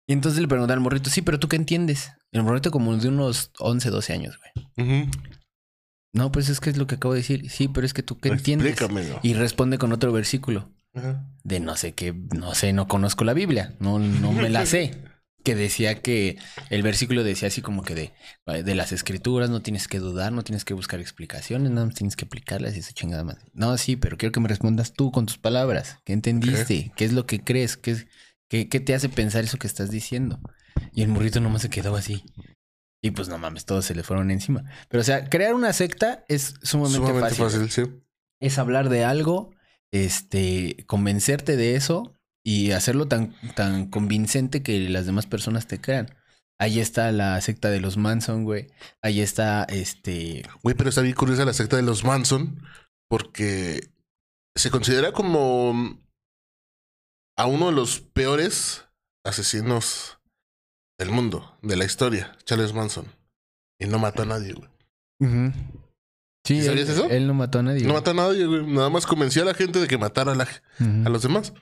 Y entonces le preguntan al morrito, sí, pero tú qué entiendes? El morrito como de unos 11, 12 años, güey. Ujú. No, pues es que es lo que acabo de decir. Sí, pero es que tú qué entiendes. Explícamelo. Y responde con otro versículo Ajá. de no sé qué, no sé, no conozco la Biblia, no, no me la sé. Que decía que el versículo decía así como que de, de las escrituras no tienes que dudar, no tienes que buscar explicaciones, nada más tienes que aplicarlas y esa chingada más. No, sí, pero quiero que me respondas tú con tus palabras. ¿Qué entendiste? ¿Qué es lo que crees? ¿Qué, es- qué, qué te hace pensar eso que estás diciendo? Y el morrito nomás se quedó así. Y pues no mames, todos se le fueron encima. Pero o sea, crear una secta es sumamente, Sumamente fácil fácil, sí. es hablar de algo, este, convencerte de eso y hacerlo tan, tan convincente que las demás personas te crean. Ahí está la secta de los Manson, güey. Ahí está, este, Güey, pero está bien curiosa la secta de los Manson porque se considera como a uno de los peores asesinos del mundo, de la historia, Charles Manson. Y no mató a nadie, güey. Sí, ¿Sí sabías él, eso? Él no mató a nadie. No güey. mató a nadie, güey. Nada más convenció a la gente de que matara a, la- a los demás.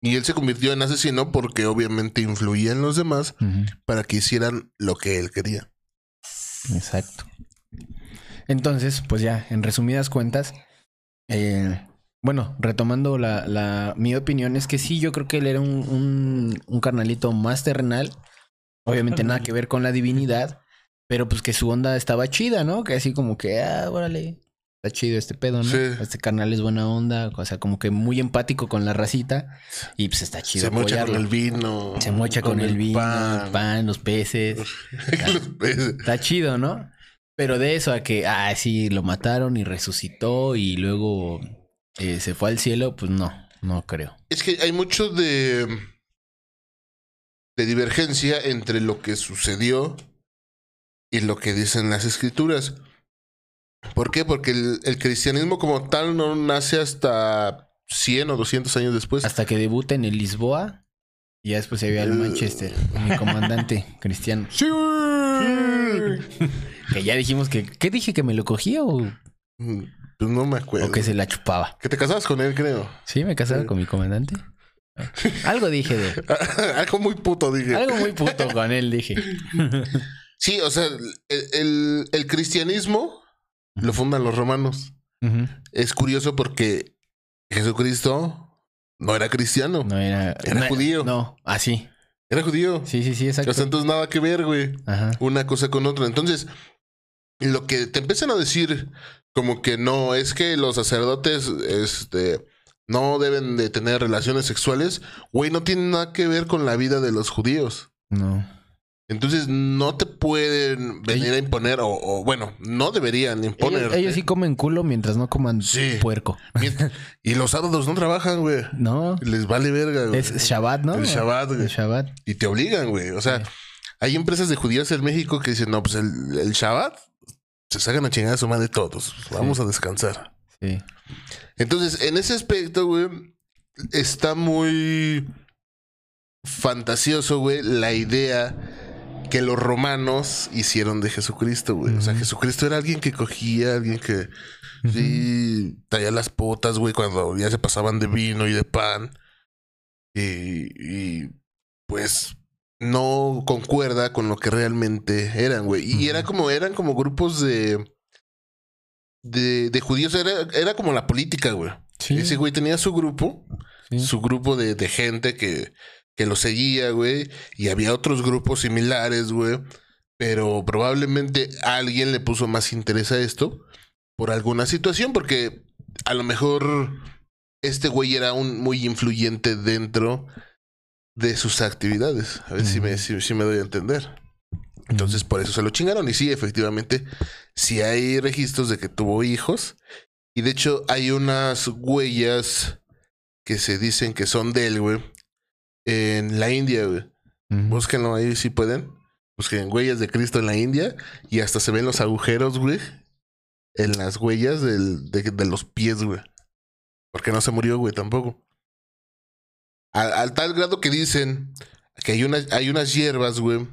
Y él se convirtió en asesino porque obviamente influía en los demás para que hicieran lo que él quería. Exacto. Entonces, pues ya, en resumidas cuentas, eh, bueno, retomando la, la, mi opinión es que sí, yo creo que él era un, un, un carnalito más terrenal. Obviamente nada que ver con la divinidad, pero pues que su onda estaba chida, ¿no? Que así como que, ah, órale, está chido este pedo, ¿no? Sí. Este carnal es buena onda, o sea, como que muy empático con la racita y pues está chido se mocha con el vino. Se mocha con, el, vino, pan. el pan, los peces. (laughs) Los peces. Está chido, ¿no? Pero de eso a que, ah, sí, lo mataron y resucitó y luego eh, se fue al cielo, pues no, no creo. Es que hay mucho de. de divergencia entre lo que sucedió y lo que dicen las escrituras. ¿Por qué? Porque el, el cristianismo como tal no nace hasta 100 o 200 años después. Hasta que debuta en el Lisboa y ya después se ve al Manchester, mi comandante (laughs) cristiano. ¡Sí! (laughs) Que ya dijimos que, ¿qué dije que me lo cogía o, Mm, Pues no me acuerdo. o que se la chupaba? Que te casabas con él, creo. Sí, me casaba con mi comandante. (laughs) Algo dije de. Algo muy puto, dije. Algo muy puto con él, dije. Sí, o sea, el, el- el cristianismo lo fundan los romanos. Es curioso porque Jesucristo no era cristiano, No era. Era no- judío. No, así. era judío. Sí, sí, sí, O exacto. sea, entonces nada que ver, güey. Ajá. Una cosa con otra. Entonces, lo que te empiezan a decir, como que no, es que los sacerdotes, este, no deben de tener relaciones sexuales, güey, no tiene nada que ver con la vida de los judíos. No. Entonces, no te pueden venir a imponer, o, o, bueno, no deberían imponer. Ellos, ellos sí comen culo mientras no coman Sí. puerco. (laughs) Y los sábados no trabajan, güey. No. Les vale verga, güey. Es Shabbat, ¿no? El Shabbat, güey. El Shabbat. Y te obligan, güey. O sea, Sí. hay empresas de judíos en México que dicen, no, pues el, el Shabbat se sacan a chingar a su madre todos. Vamos a descansar. Sí. Entonces, en ese aspecto, güey, está muy fantasioso, güey, la idea que los romanos hicieron de Jesucristo, güey. O sea. Jesucristo era alguien que cogía, alguien que sí traía las potas, güey, cuando ya se pasaban de vino y de pan. Y, y, pues no concuerda con lo que realmente eran, güey. Y era como, eran como grupos de. De, de judíos, era, era como la política, güey. Sí. Ese güey tenía su grupo, Sí. su grupo de, de gente que, que lo seguía, güey. Y había otros grupos similares, güey. Pero probablemente alguien le puso más interés a esto por alguna situación, porque a lo mejor este güey era un muy influyente dentro de sus actividades. A ver si, me, si me doy a entender. Entonces por eso se lo chingaron. Y sí, efectivamente, sí hay registros de que tuvo hijos. Y de hecho hay unas huellas que se dicen que son de él, güey. En la India, güey. Búsquenlo ahí si pueden. Busquen huellas de Cristo en la India. Y hasta se ven los agujeros, güey. En las huellas del- de, de los pies, güey. Porque no se murió, güey, tampoco. Al, al tal grado que dicen que hay, una, hay unas hierbas, güey.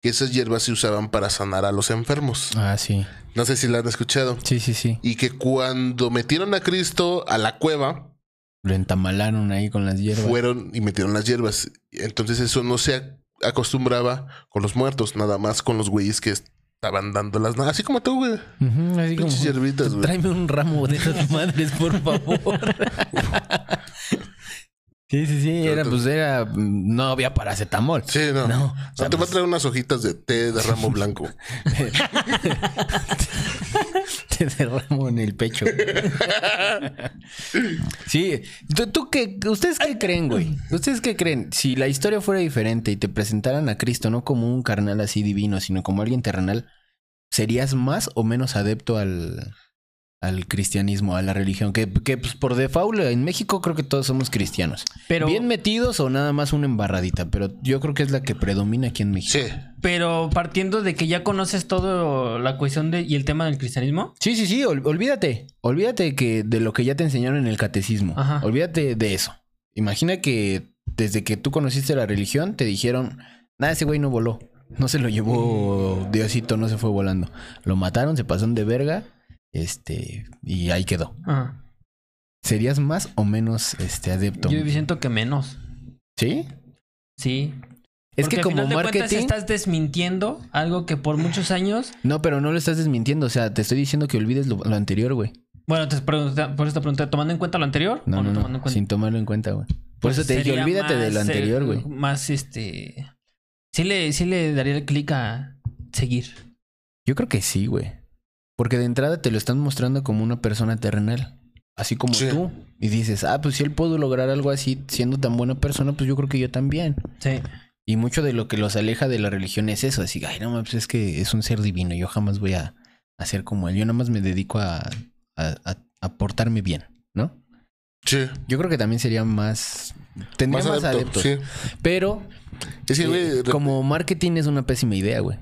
Que esas hierbas se usaban para sanar a los enfermos. Ah, sí. No sé si la han escuchado. Sí, sí, sí. Y que cuando metieron a Cristo a la cueva, Lo entamalaron ahí con las hierbas. fueron y metieron las hierbas. Entonces eso no se ac- acostumbraba con los muertos, nada más con los güeyes que estaban dando las... Así como tú, güey. Ujú, así como, Pinches hierbitas, güey. Tráeme un ramo de esas (laughs) madres, por favor. (laughs) sí, sí, sí. Era, pues era. No había paracetamol. Sí, no. No, No, o sea, te va a pues- traer unas hojitas de té de ramo (laughs) blanco. Te derramo en el pecho. (laughs) sí. ¿Tú, tú qué? ¿Ustedes qué creen, güey? ¿Ustedes qué creen? Si la historia fuera diferente y te presentaran a Cristo no como un carnal así divino, sino como alguien terrenal, ¿serías más o menos adepto al, al cristianismo, a la religión? Que, que pues, por default en México creo que todos somos cristianos. Pero, Bien metidos o nada más una embarradita, pero yo creo que es la que predomina aquí en México. Sí. pero partiendo de que ya conoces todo la cuestión de, y el tema del cristianismo. Sí, sí, sí, ol- olvídate. Olvídate que de lo que ya te enseñaron en el catecismo. Ajá. Olvídate de eso. Imagina que desde que tú conociste la religión te dijeron, nada, ese güey no voló. No se lo llevó Diosito, no se fue volando. Lo mataron, se pasaron de verga, este, y ahí quedó. Ajá. ¿Serías más o menos este adepto? Yo siento que menos. ¿Sí? Sí. Es Porque que al como final de cuentas marketing. estás desmintiendo algo que por muchos años. No, pero no lo estás desmintiendo. O sea, te estoy diciendo que olvides lo, lo anterior, güey. Bueno, te por eso te pregunté, ¿tomando en cuenta lo anterior? No, o no, tomando en no. cuenta? Sin tomarlo en cuenta, güey. Por Pues eso te dije, olvídate de lo más, anterior, eh, güey. Más este. Sí le, sí le daría el clic a seguir. Yo creo que sí, güey. Porque de entrada te lo están mostrando como una persona terrenal. Así como Sí. tú. Y dices, ah, pues si él pudo lograr algo así siendo tan buena persona, pues yo creo que yo también. Sí. Y mucho de lo que los aleja de la religión es eso. Así, ay, no, pues es que es un ser divino. Yo jamás voy a, a ser como él. Yo nada más me dedico a, a, a- a portarme bien, ¿no? Sí. Yo creo que también sería más... Tendría más, adepto, adeptos. Sí. Pero Es que, eh, como marketing es una pésima idea, güey.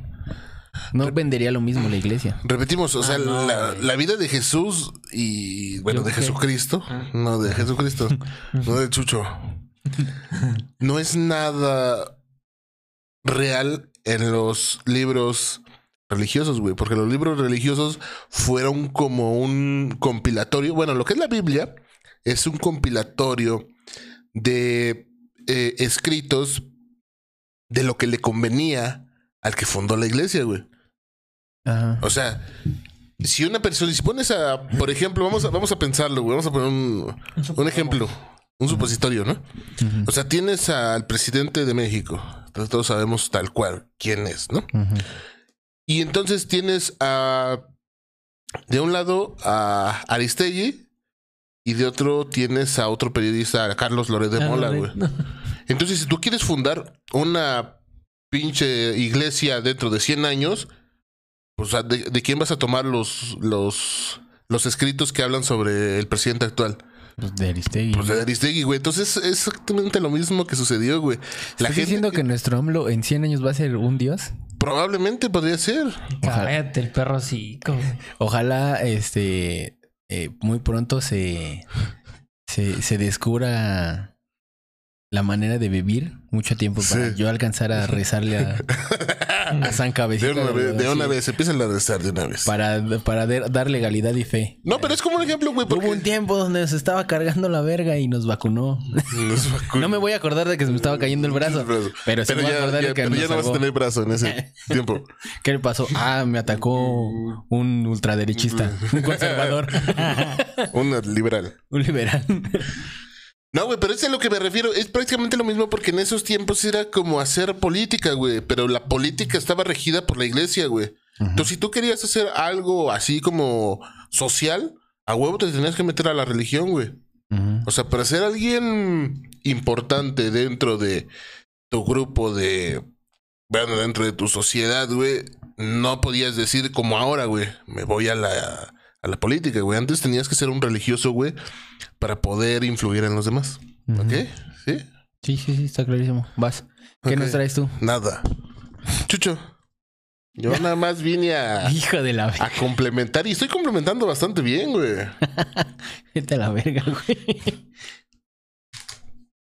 No vendería lo mismo la iglesia. repetimos, o sea, Ah, no, la, vida de Jesús y, bueno, ¿Yo de qué? Jesucristo, Ah. no de Jesucristo, (laughs) no de Chucho, no es nada real en los libros religiosos, güey, porque los libros religiosos fueron como un compilatorio, bueno, lo que es la Biblia es un compilatorio de eh, escritos de lo que le convenía al que fundó la iglesia, güey. Ajá. O sea, si una persona, si pones a, por ejemplo, vamos a, vamos a pensarlo, güey, vamos a poner un, un ejemplo, un supositorio, ¿no? O sea, tienes al presidente de México, entonces todos sabemos tal cual quién es, ¿no? Y entonces tienes a, de un lado a Aristegui y de otro tienes a otro periodista, a Carlos Loret de Mola, güey. Entonces, si tú quieres fundar una pinche iglesia dentro de 100 años, pues, o sea, ¿de, de quién vas a tomar los, los, los escritos que hablan sobre el presidente actual? Pues de Aristegui. Pues de Aristegui, güey. Entonces, es exactamente lo mismo que sucedió, güey. La ¿Estás gente diciendo que- que nuestro AMLO en 100 años va a ser un dios? probablemente podría ser. Cállate el perro sí. Ojalá, este, eh, muy pronto se, se, se descubra la manera de vivir mucho tiempo para Sí. yo alcanzar a rezarle a, a San De Cabecita. una vez, de una vez, empiezan a rezar de una vez. Para, para de- dar legalidad y fe. No, pero es como un ejemplo, güey, porque Hubo un tiempo donde nos estaba cargando la verga y nos vacunó. Nos vacunó. No me voy a acordar de que se me estaba cayendo el brazo. Pero sí me voy a acordar ya- de que pero nos ya no vas a tener brazo en ese (laughs) tiempo. ¿Qué le pasó? Ah, me atacó un ultraderechista, un conservador, (laughs) (laughs) Un liberal. un liberal. No, güey, pero es a lo que me refiero. Es prácticamente lo mismo porque en esos tiempos era como hacer política, güey. Pero la política estaba regida por la iglesia, güey. Entonces, si tú querías hacer algo así como social, a huevo te tenías que meter a la religión, güey. O sea, para ser alguien importante dentro de tu grupo de. Bueno, dentro de tu sociedad, güey, no podías decir como ahora, güey, me voy a la, a la política, güey. Antes tenías que ser un religioso, güey, para poder influir en los demás. ¿Ok? ¿Sí? Sí, sí, sí, está clarísimo. Vas. ¿Qué nos traes tú? Nada. Chucho. Yo nada más vine a, (laughs) Hijo de la a verga. complementar y estoy complementando bastante bien, güey. (laughs) Vete a la verga, güey.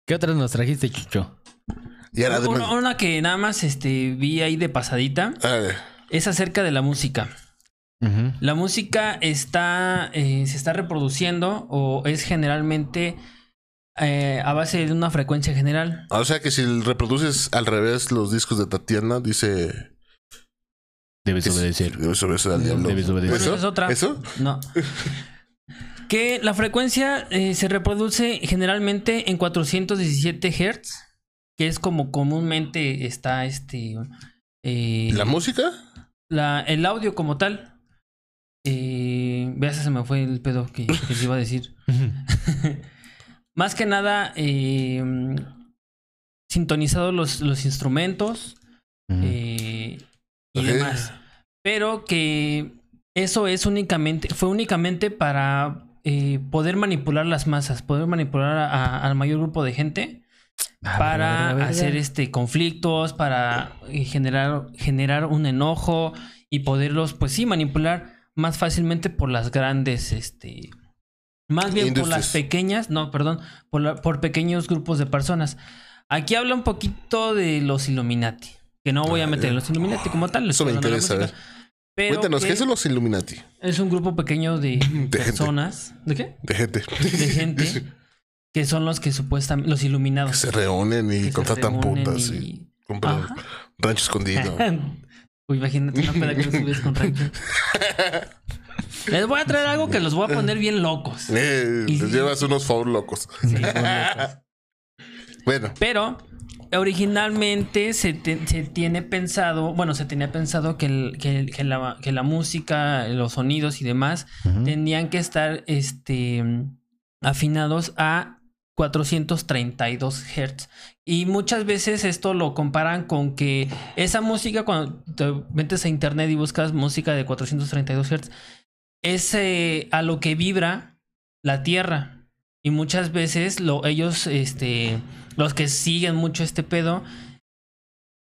¿Qué otras nos trajiste, Chucho? Y ahora, Una, una que nada más este, vi ahí de pasadita a ver, es acerca de la música. La música está, eh, se está reproduciendo o es generalmente eh, a base de una frecuencia general. o sea que si reproduces al revés los discos de Tatiana, dice Debes obedecer. Debes obedecer al diablo. Debes obedecer. ¿Eso? Es otra. ¿Eso? No. (laughs) que la frecuencia eh, se reproduce generalmente en 417 Hz, que es como comúnmente está este. eh, ¿La música? la- el audio como tal. Eh, veas, se me fue el pedo que, que te iba a decir. (laughs) (laughs) Más que nada, eh, sintonizados los, los instrumentos eh, y demás. Pero que eso es únicamente, fue únicamente para eh, poder manipular las masas, poder manipular a- a- al mayor grupo de gente para hacer este conflictos, para eh, generar, generar un enojo y poderlos, pues sí, manipular más fácilmente por las grandes, este, más bien por las pequeñas, no, perdón, por, la- por pequeños grupos de personas. Aquí habla un poquito de los Illuminati, que no voy a meter los Illuminati como tal. Eso me interesa, música, pero Cuéntanos, que ¿qué son los Illuminati? Es un grupo pequeño de, (laughs) personas, ¿de qué? De gente. De gente (laughs) que son los que supuestamente, los que iluminados. se reúnen y que contratan putas y, y- compran Ajá. rancho escondido. (laughs) Uy, imagínate una peda que no subes con rancho. (laughs) Les voy a traer algo que los voy a poner bien locos. Eh, Y- te llevas unos favor locos. Sí, locos. Bueno, Pero originalmente se, te- se tiene pensado, bueno, se tenía pensado que, el- que el- que la, que la música, los sonidos y demás Ujú. tenían que estar este, afinados a 432 Hz. Y muchas veces esto lo comparan con que esa música, cuando te metes a internet y buscas música de 432 Hz, es eh, a lo que vibra la Tierra. Y muchas veces lo, ellos, este, los que siguen mucho este pedo,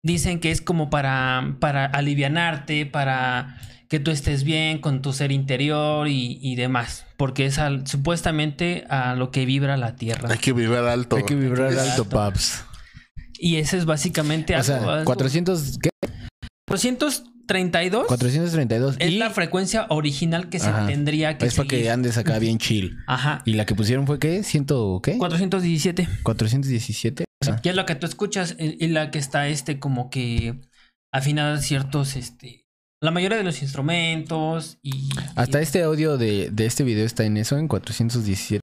dicen que es como para, para alivianarte, para que tú estés bien con tu ser interior y, y demás. Porque es al- supuestamente a lo que vibra la Tierra. hay que vibrar alto. Hay que vibrar alto, vibrar paps. Y ese es básicamente O algo- sea, algo- 400, ¿qué? 432 432. es y la frecuencia original que se Ajá. tendría que es para que andes acá bien chill. Ajá. Y la que pusieron fue qué? ¿Ciento qué? 417. 417. Ah. que es lo que tú escuchas y y la que está este como que afinada a ciertos este la mayoría de los instrumentos y Hasta y- este audio de, de este video está en eso, en 417.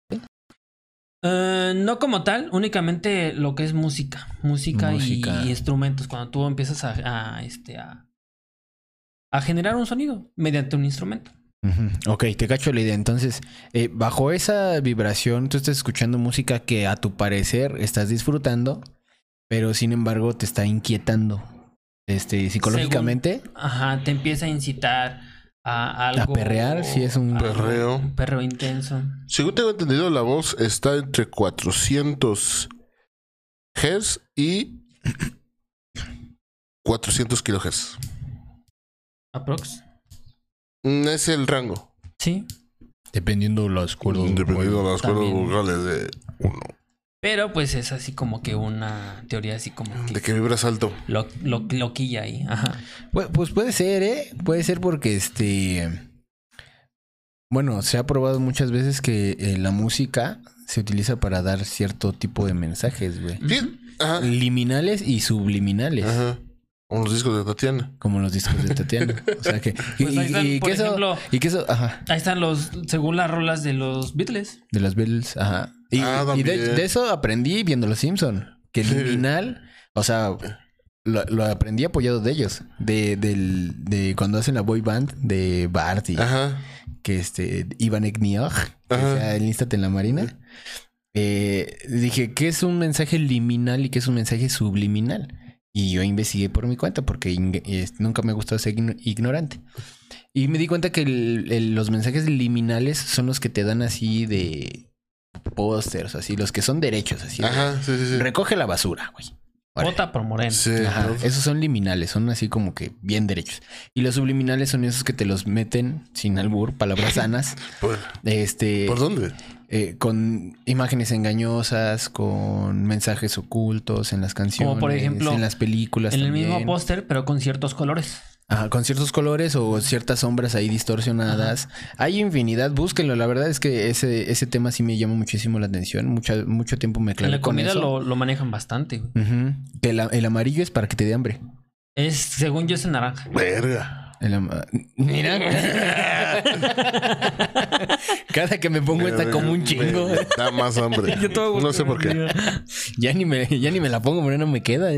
Eh, no como tal, únicamente lo que es música, música, y- Música. Y, instrumentos. Cuando tú empiezas a, a, este a, a generar un sonido mediante un instrumento. Ok, te cacho la idea. Entonces, eh, bajo esa vibración, tú estás escuchando música que a tu parecer estás disfrutando, pero sin embargo te está inquietando. Este, psicológicamente. Ajá, te empieza a incitar a algo. perrear, sí, es un perreo. Un perreo intenso. Según tengo entendido, la voz está entre 400 Hz y 400 kHz. Aprox. Mm, Es el rango. Sí. Dependiendo las cuerdas. Dependiendo de las cuerdas vocales de uno. Pero pues es así como que una teoría así como que De que vibras alto. lo, lo- loquilla ahí. Ajá. Pues, pues puede ser, ¿eh? Puede ser porque este. Bueno, se ha probado muchas veces que eh, la música se utiliza para dar cierto tipo de mensajes, güey. Sí. Ajá. Liminales y subliminales. Ajá. Como los discos de Tatiana. Como los discos de Tatiana. (laughs) O sea que. Y, Pues ahí están, y- y por que eso. Y que eso. Ajá. Ahí están los, según las rolas de los Beatles. De las Beatles. Ajá. Y, Ah, y de, eso aprendí viendo Los Simpson. Que el liminal. O sea. Lo, lo aprendí apoyado de ellos. De, del, de cuando hacen la boy band de Bart y Ajá. que este Iván Egniog, que sea el Instate en la Marina. Eh, dije, ¿qué es un mensaje liminal y qué es un mensaje subliminal? Y yo investigué por mi cuenta porque nunca me gustó ser igno- ignorante. Y me di cuenta que el- el- los mensajes liminales son los que te dan así de pósters, así, los que son derechos, así. de, Ajá. Sí, sí, sí. Recoge la basura, güey. Órale. Vota por Moreno. Sí. Ajá, esos son liminales, son así como que bien derechos. Y los subliminales son esos que te los meten sin albur, palabras sanas, (laughs) ¿Por, este, ¿Por dónde? eh, con imágenes engañosas, con mensajes ocultos en las canciones, Como por ejemplo, en las películas En el mismo póster, pero con ciertos colores. Ajá, con ciertos colores o ciertas sombras ahí distorsionadas. Hay infinidad, búsquenlo. La verdad es que ese, ese tema sí me llama muchísimo la atención. Mucha, mucho tiempo me En clavé la con comida eso. lo, lo manejan bastante. güey. Ujú. Que el, el amarillo es para que te dé hambre. Es, según yo, es el naranja. Verga. El Mira. (laughs) Cada que me pongo está como un chingo. Me da más hambre. No sé por qué. Ya ni me, ya ni me la pongo, pero no me queda.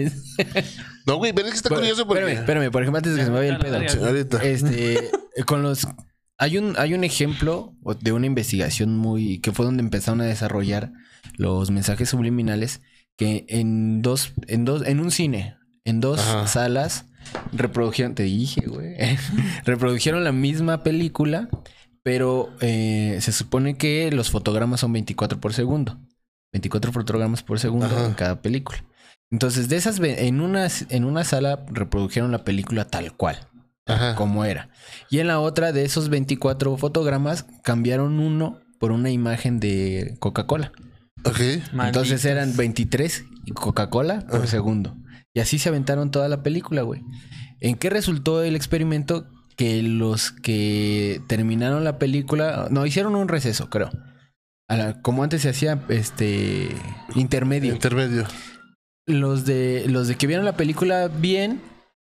No, güey, pero es que está curioso porque. Espérame, espérame, por ejemplo, antes de que se me vaya el pedo. Ahorita. Este, con los. Hay un, hay un ejemplo de una investigación muy. que fue donde empezaron a desarrollar los mensajes subliminales. Que en dos. En dos. En un cine. En dos Ajá. salas. Reprodujeron. Te dije, güey. (laughs) reprodujeron la misma película. Pero eh, se supone que los fotogramas son 24 por segundo. 24 fotogramas por segundo Ajá. en cada película. Entonces, de esas, ve- en una, en una sala reprodujeron la película tal cual Ajá. como era. Y en la otra de esos 24 fotogramas cambiaron uno por una imagen de Coca-Cola. Ok. Entonces Malditos. eran 23 y Coca-Cola por Ajá. segundo. Y así se aventaron toda la película, güey. ¿En qué resultó el experimento? Que los que terminaron la película, no, hicieron un receso, creo. A la- como antes se hacía este intermedio. Intermedio. Los de los de que vieron la película bien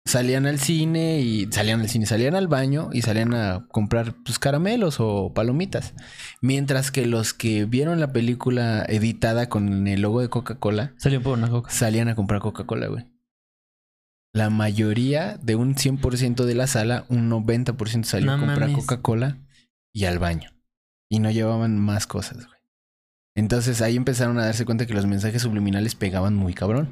salían al cine y salían al cine, salían al baño y salían a comprar pues caramelos o palomitas. Mientras que los que vieron la película editada con el logo de Coca-Cola Salió por una coca. salían a comprar Coca-Cola, güey. La mayoría de un 100% de la sala, un 90% salió a comprar. Coca-Cola y al baño. Y no llevaban más cosas, güey. Entonces ahí empezaron a darse cuenta que los mensajes subliminales pegaban muy cabrón.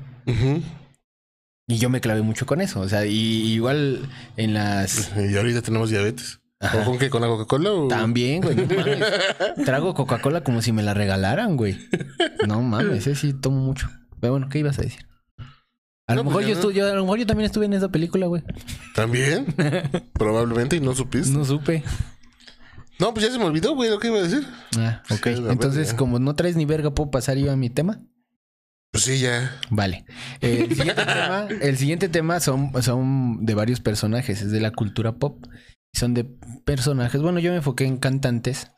Y yo me clavé mucho con eso. O sea, y igual en las. Y ahorita tenemos diabetes. Ajá. ¿O con qué? ¿Con la Coca-Cola? o- También, güey. No mames. (laughs) Trago Coca-Cola como si me la regalaran, güey. No mames, ese sí tomo mucho. Pero bueno, ¿qué ibas a decir? A lo, No, pues mejor yo no. yo- a lo mejor yo también estuve en esa película, güey. ¿También? (laughs) Probablemente y no supiste. No. No pues ya se me olvidó, güey, lo que iba a decir. Ah, ok. Sí, Entonces, verga. como no traes ni verga, ¿puedo pasar yo a mi tema? Pues sí, ya. Vale. El (laughs) siguiente tema, el siguiente tema son, son de varios personajes, es de la cultura pop. Son de personajes. Bueno, yo me enfoqué en cantantes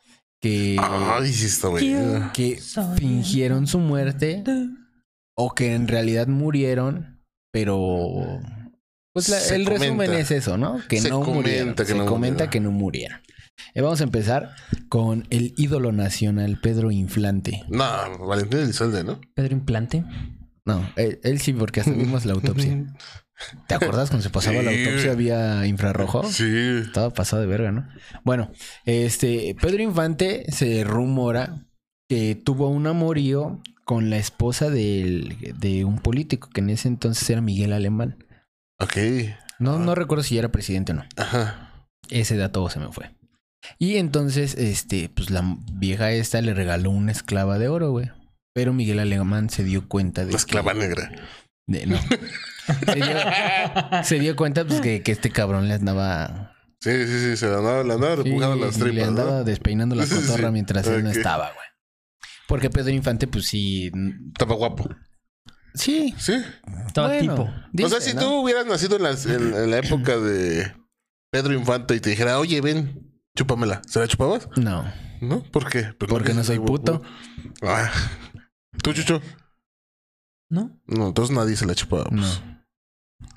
que, Ay, sí está güey. que fingieron su muerte o que en realidad murieron, pero pues la- el resumen es eso, ¿no? Que Se no comenta murieron. que Se no comenta murieron. que no murieron. Eh, vamos a empezar con el ídolo nacional Pedro Inflante. No, Valentín Elizalde, ¿no? Pedro Implante. No, él, él sí, porque hasta vimos la autopsia. ¿Te acuerdas cuando se pasaba la autopsia había infrarrojo? Sí. Estaba pasado de verga, ¿no? Bueno, este Pedro Infante se rumora que tuvo un amorío con la esposa del- de un político que en ese entonces era Miguel Alemán. Ok. No, no recuerdo si ya era presidente o no. Ajá. Ese dato se me fue. Y entonces, este, pues la vieja esta le regaló una esclava de oro, güey. Pero Miguel Alemán se dio cuenta de La esclava que- negra. de- no. (laughs) se, dio, se dio cuenta pues que, que este cabrón le andaba Sí, sí, sí. Se le andaba, le andaba Sí, repujando las le tripas, andaba ¿no? despeinando la cotorra sí. mientras él no estaba, güey. Porque Pedro Infante, pues sí. Estaba guapo. Sí. Sí. Estaba bueno, tipo. o sea, si ¿no? tú hubieras nacido en, las- en- en la época de Pedro Infante y te dijera, oye, ven, chúpamela, ¿se la chupabas? No, ¿No? ¿Por qué? Pues porque no soy puto. Ah. ¿Tú, Chucho? ¿No? No, entonces nadie se la chupaba. No.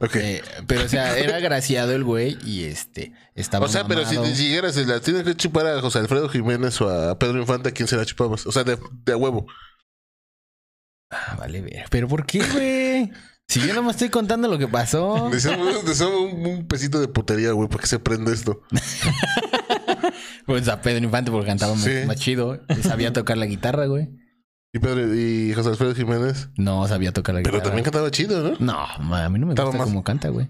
Ok. Eh, pero, o sea, era (laughs) agraciado el güey y este. Estaba. o sea, pero si mamado. te siguieras, si la tienes que chupar a José Alfredo Jiménez o a Pedro Infante, ¿a quién se la chupabas? O sea, de, de a huevo. Ah, vale, ver. ¿Pero por qué, güey? Si yo no me estoy contando lo que pasó. (laughs) Necesitamos un, un pesito de putería, güey, para que se prenda esto. (laughs) Pues a Pedro Infante porque cantaba más- Sí. más chido. Y Sabía tocar la guitarra, güey. Y Pedro y José Alfredo Jiménez. No sabía tocar la Pero guitarra. también cantaba chido, ¿no? No, a mí no me Estaba gusta más- cómo canta, güey.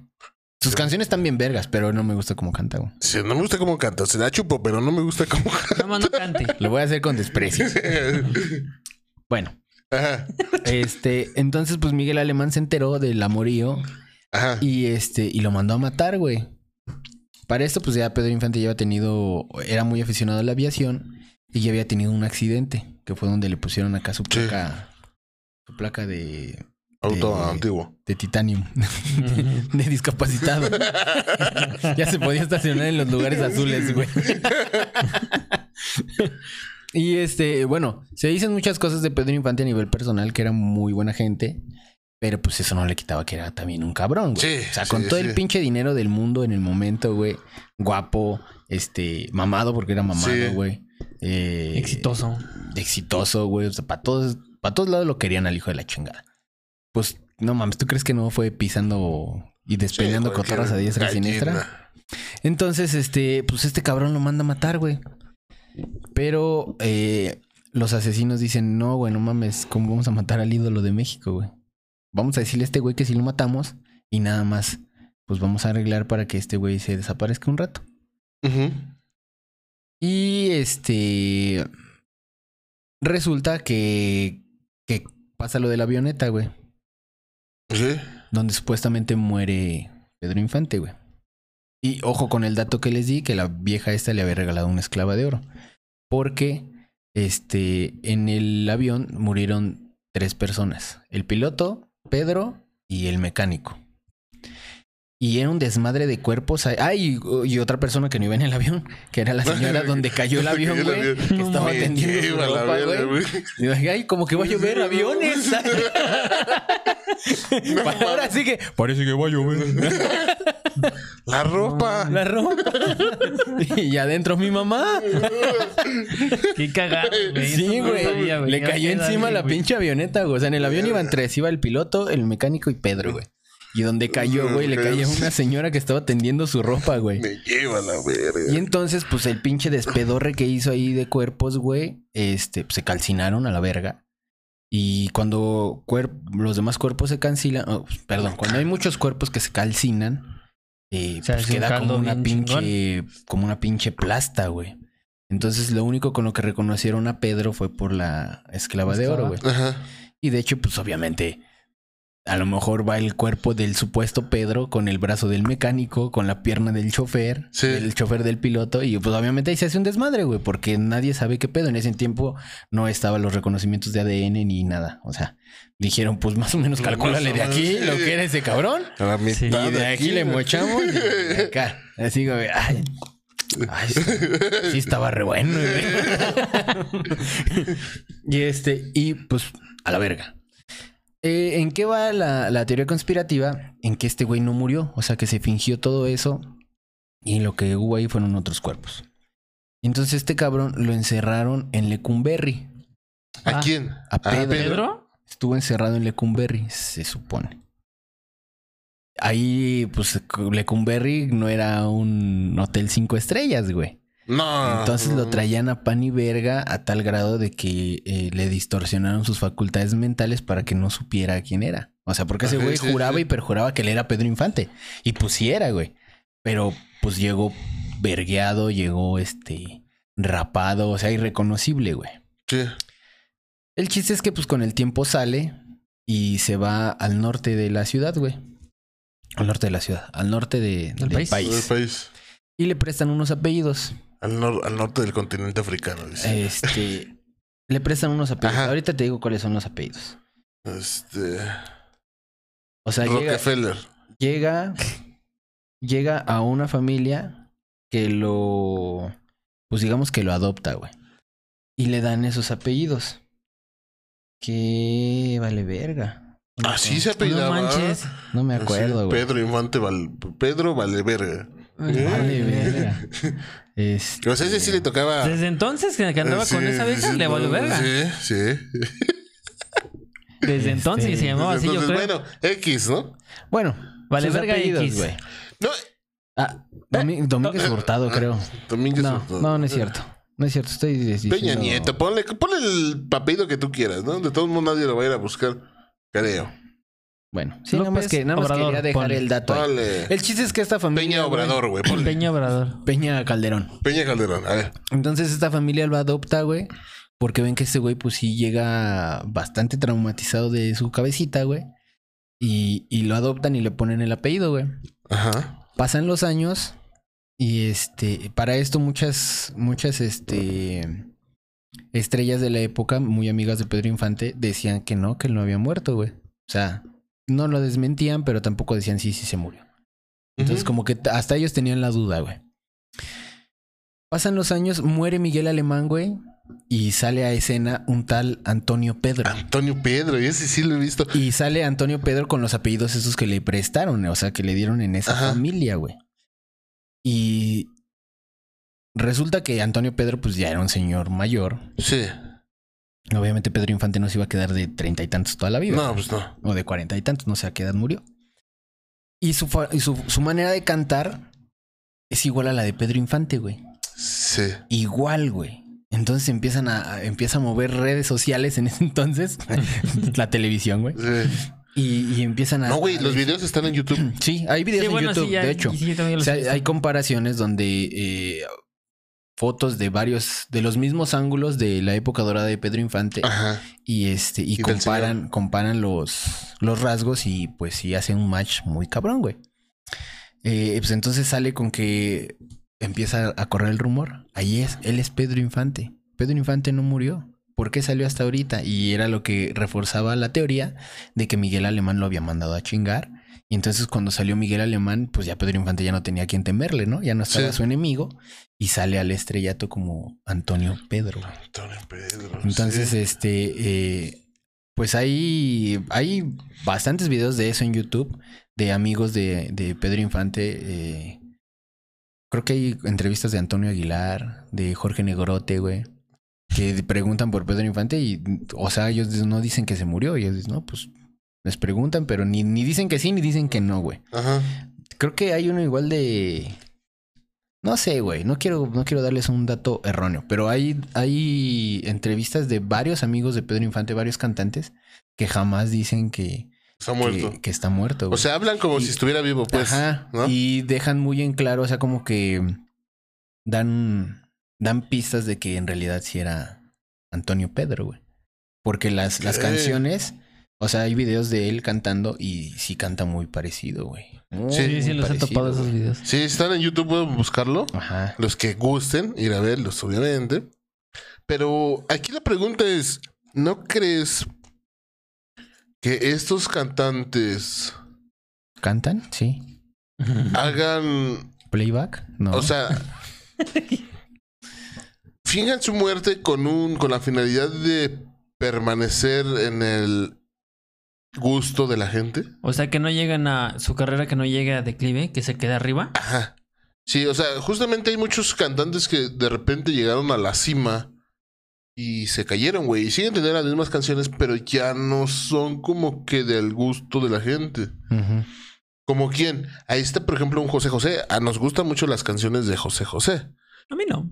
Sus canciones están bien vergas, pero no me gusta cómo canta, güey. Sí, no me gusta cómo canta. Se la chupo, pero no me gusta cómo Nada más no cante. Lo voy a hacer con desprecio. canta. (laughs) Bueno, Ajá. este, entonces pues Miguel Alemán se enteró del amorío Ajá. y este, y lo mandó a matar, güey. Para esto, pues ya Pedro Infante ya había tenido, era muy aficionado a la aviación y ya había tenido un accidente, que fue donde le pusieron acá su Sí. placa, su placa de, Auto de- antiguo. de titanium, (laughs) de discapacitado. (laughs) ya se podía estacionar en los lugares azules, güey. (laughs) y este, bueno, se dicen muchas cosas de Pedro Infante a nivel personal, que era muy buena gente. Pero pues eso no le quitaba que era también un cabrón, güey. Sí, o sea, con sí, todo sí. el pinche dinero del mundo en el momento, güey. Guapo, este, mamado porque era mamado, Sí. güey. Eh, Exitoso. exitoso, güey. O sea, para todos, para todos lados lo querían al hijo de la chingada. Pues, no mames, ¿tú crees que no fue pisando y cualquier cotorras a diestra y siniestra? Entonces, este, pues este cabrón lo manda a matar, güey. Pero eh, los asesinos dicen, no, güey, no mames, ¿cómo vamos a matar al ídolo de México, güey? Vamos a decirle a este güey que sí lo matamos y nada más, pues vamos a arreglar para que este güey se desaparezca un rato. Y este. Resulta que. que pasa lo de la avioneta, güey. Sí. Donde supuestamente muere Pedro Infante, güey. Y ojo con el dato que les di, que la vieja esta le había regalado una esclava de oro. Porque. Este. En el avión murieron tres personas: el piloto, Pedro y el mecánico. Y era un desmadre de cuerpos. Ah, y, y otra persona que no iba en el avión, que era la señora (laughs) donde (laughs) cayó el avión, güey. Que estaba atendiendo su ropa, güey. Y dije, ay, como que va a llover (laughs) aviones. Ahora sí que parece que va a llover. La ropa. La ropa. y adentro mi mamá. Qué cagado, güey. Sí, no güey. Le cayó encima la pinche avioneta, güey. O sea, en el avión iban tres. Iba el piloto, el mecánico y Pedro, güey. Y donde cayó, güey, le cayó una señora que estaba tendiendo su ropa, güey. Me lleva la verga. Y entonces, pues el pinche despedorre que hizo ahí de cuerpos, güey, este, pues, se calcinaron a la verga. Y cuando cuer- los demás cuerpos se calcinan, oh, perdón, cuando hay muchos cuerpos que se calcinan, eh, pues queda como una pinche, como una pinche plasta, güey. Entonces, lo único con lo que reconocieron a Pedro fue por la esclava de oro, güey. Esclava. Ajá. Y de hecho, pues obviamente, a lo mejor va el cuerpo del supuesto Pedro con el brazo del mecánico, con la pierna del chofer, Sí. del chofer del piloto. Y pues obviamente ahí se hace un desmadre, güey, porque nadie sabe qué pedo. En ese tiempo no estaban los reconocimientos de ADN ni nada. O sea, dijeron, pues más o menos Más calcúlale o de aquí lo que era ese cabrón. A la Sí. mitad Y de aquí le mochamos y de acá. Así, güey, ay. Ay, sí estaba re bueno, güey. (laughs) (laughs) y este, y pues, a la verga. Eh, ¿En qué va la, la teoría conspirativa? En que este güey no murió. O sea, que se fingió todo eso. Y lo que hubo ahí fueron otros cuerpos. Entonces este cabrón lo encerraron en Lecumberri. ¿A Ah. quién? A Pedro. ¿Pedro? Estuvo encerrado en Lecumberri, se supone. Ahí, pues, Lecumberri no era un hotel cinco estrellas, güey. No. Entonces lo traían a pan y verga a tal grado de que eh, le distorsionaron sus facultades mentales para que no supiera quién era. O sea, porque ese güey sí, juraba sí. y perjuraba que él era Pedro Infante. Y pues sí era, güey. Pero pues llegó vergueado, llegó este rapado, o sea, irreconocible, güey. Sí. El chiste es que pues con el tiempo sale y se va al norte de la ciudad, güey. Al norte de la ciudad, al norte de- del, país. país. Del país. Y le prestan unos apellidos. Al, nor- al norte del continente africano, dice. Este. le prestan unos apellidos. Ajá. Ahorita te digo cuáles son los apellidos. Este. O sea, llega, Rockefeller. llega. Llega a una familia que lo. Pues digamos que lo adopta, güey. Y le dan esos apellidos. Que vale verga. Así se No apellidaba. manches. No me acuerdo, güey. Pedro Infante Val... Pedro Valeverga. Vale verga. (laughs) Este, O sea, ese sí le tocaba. Desde entonces que andaba Sí, con esa vieja, sí, le valió verga. Sí, sí. (laughs) Desde entonces se llamaba así, yo Entonces, creo. bueno, X, ¿no? Bueno, Vale sus verga apellidos, X. güey. No, Ah, Domi- Domínguez Hurtado, creo. Domínguez No, Hurtado. no, no es cierto. No es cierto, estoy diciendo... Peña Nieto, ponle, ponle el apellido que tú quieras, ¿no? De todos modos nadie lo va a ir a buscar, creo. Bueno, sí, nada más, López que, nada más Obrador, quería dejar ponle. el dato ahí. Ponle El chiste es que esta familia... Peña Obrador, güey. Ponle Peña Obrador. Peña Calderón. Peña Calderón, a ver. Entonces esta familia lo adopta, güey. Porque ven que este güey, pues sí llega bastante traumatizado de su cabecita, güey. Y, y lo adoptan y le ponen el apellido, güey. Ajá. Pasan los años y este, para esto muchas, muchas, este, estrellas de la época, muy amigas de Pedro Infante, decían que no, que él no había muerto, güey. O sea, no lo desmentían, pero tampoco decían sí, sí se murió. Entonces, como que hasta ellos tenían la duda, güey. Pasan los años, muere Miguel Alemán, güey, y sale a escena un tal Antonio Pedro. Antonio Pedro, ese sí lo he visto. Y sale Antonio Pedro con los apellidos esos que le prestaron, o sea, que le dieron en esa Ajá. familia, güey. Y resulta que Antonio Pedro, pues ya era un señor mayor. Sí. Obviamente Pedro Infante no se iba a quedar de treinta y tantos toda la vida. No, pues no. O de cuarenta y tantos, no sé a qué edad murió. Y su, y su, su manera de cantar es igual a la de Pedro Infante, güey. Sí. Igual, güey. Entonces empiezan a, a- empieza a mover redes sociales en ese entonces, (laughs) la televisión, güey. sí. Y, y empiezan a. No, güey, los videos están en (clears throat) YouTube. Sí, hay videos Sí, en bueno, YouTube, sí, ya- de hecho. sí, O los sea, hay comparaciones donde eh, fotos de varios, de los mismos ángulos de la época dorada de Pedro Infante Ajá. y este y, comparan, comparan los, los rasgos y pues sí hacen un match muy cabrón, güey. Eh, pues entonces sale con que empieza a correr el rumor. Ahí es, él es Pedro Infante. Pedro Infante no murió. ¿Por qué salió hasta ahorita? Y era lo que reforzaba la teoría de que Miguel Alemán lo había mandado a chingar. Y entonces cuando salió Miguel Alemán, pues ya Pedro Infante ya no tenía a quien temerle, ¿no? Ya no estaba Sí. su enemigo. Y sale al estrellato como Antonio Pedro. Antonio Pedro. Entonces, sí. este, eh, pues hay, hay bastantes videos de eso en YouTube, de amigos de, de Pedro Infante. eh, creo que hay entrevistas de Antonio Aguilar, de Jorge Negorote, güey, que preguntan por Pedro Infante y, o sea, ellos no dicen que se murió, ellos dicen, no, pues les preguntan, pero ni, ni dicen que sí, ni dicen que no, güey. Ajá. Creo que hay uno igual de. No sé, güey. No quiero, no quiero darles un dato erróneo. Pero hay, hay entrevistas de varios amigos de Pedro Infante, varios cantantes, que jamás dicen que, Está muerto. que, que está muerto. O güey. sea, hablan como Y- si estuviera vivo, pues. Ajá. ¿no? Y dejan muy en claro, o sea, como que dan, dan pistas de que en realidad sí era Antonio Pedro, güey. Porque las, las canciones, o sea, hay videos de él cantando y sí canta muy parecido, güey. Muy, Sí, Sí, los he topado esos videos. Sí, están en YouTube, pueden buscarlo. Ajá. Los que gusten, ir a verlos, obviamente. Pero aquí la pregunta es: ¿no crees que estos cantantes ¿Cantan? Sí. hagan. ¿Playback? No. O sea. (laughs) finjan su muerte con un. con la finalidad de permanecer en el. Gusto de la gente. O sea, que no llegan a su carrera, que no llegue a declive, que se quede arriba. Ajá. Sí, o sea, justamente hay muchos cantantes que de repente llegaron a la cima y se cayeron, güey. Y siguen teniendo las mismas canciones, pero ya no son como que del gusto de la gente. ¿Como quién? Ahí está, por ejemplo, un José José. A nos gustan mucho las canciones de José José. A mí no.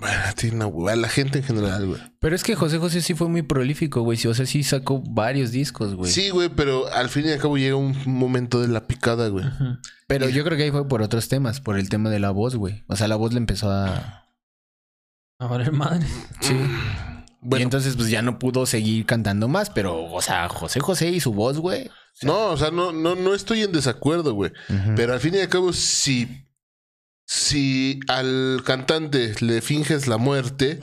Bueno, a la gente en general, güey. Pero es que José José sí fue muy prolífico, güey. Sí, O sea, sí sacó varios discos, güey. Sí, güey, pero al fin y al cabo llega un momento de la picada, güey. Pero yo creo que ahí fue por otros temas, por el tema de la voz, güey. O sea, la voz le empezó a... A valer madre. Sí. Y Bueno, entonces, pues ya no pudo seguir cantando más, pero, o sea, José José y su voz, güey. no, o sea, no, no, no estoy en desacuerdo, güey. Pero al fin y al cabo, si, si al cantante le finges la muerte,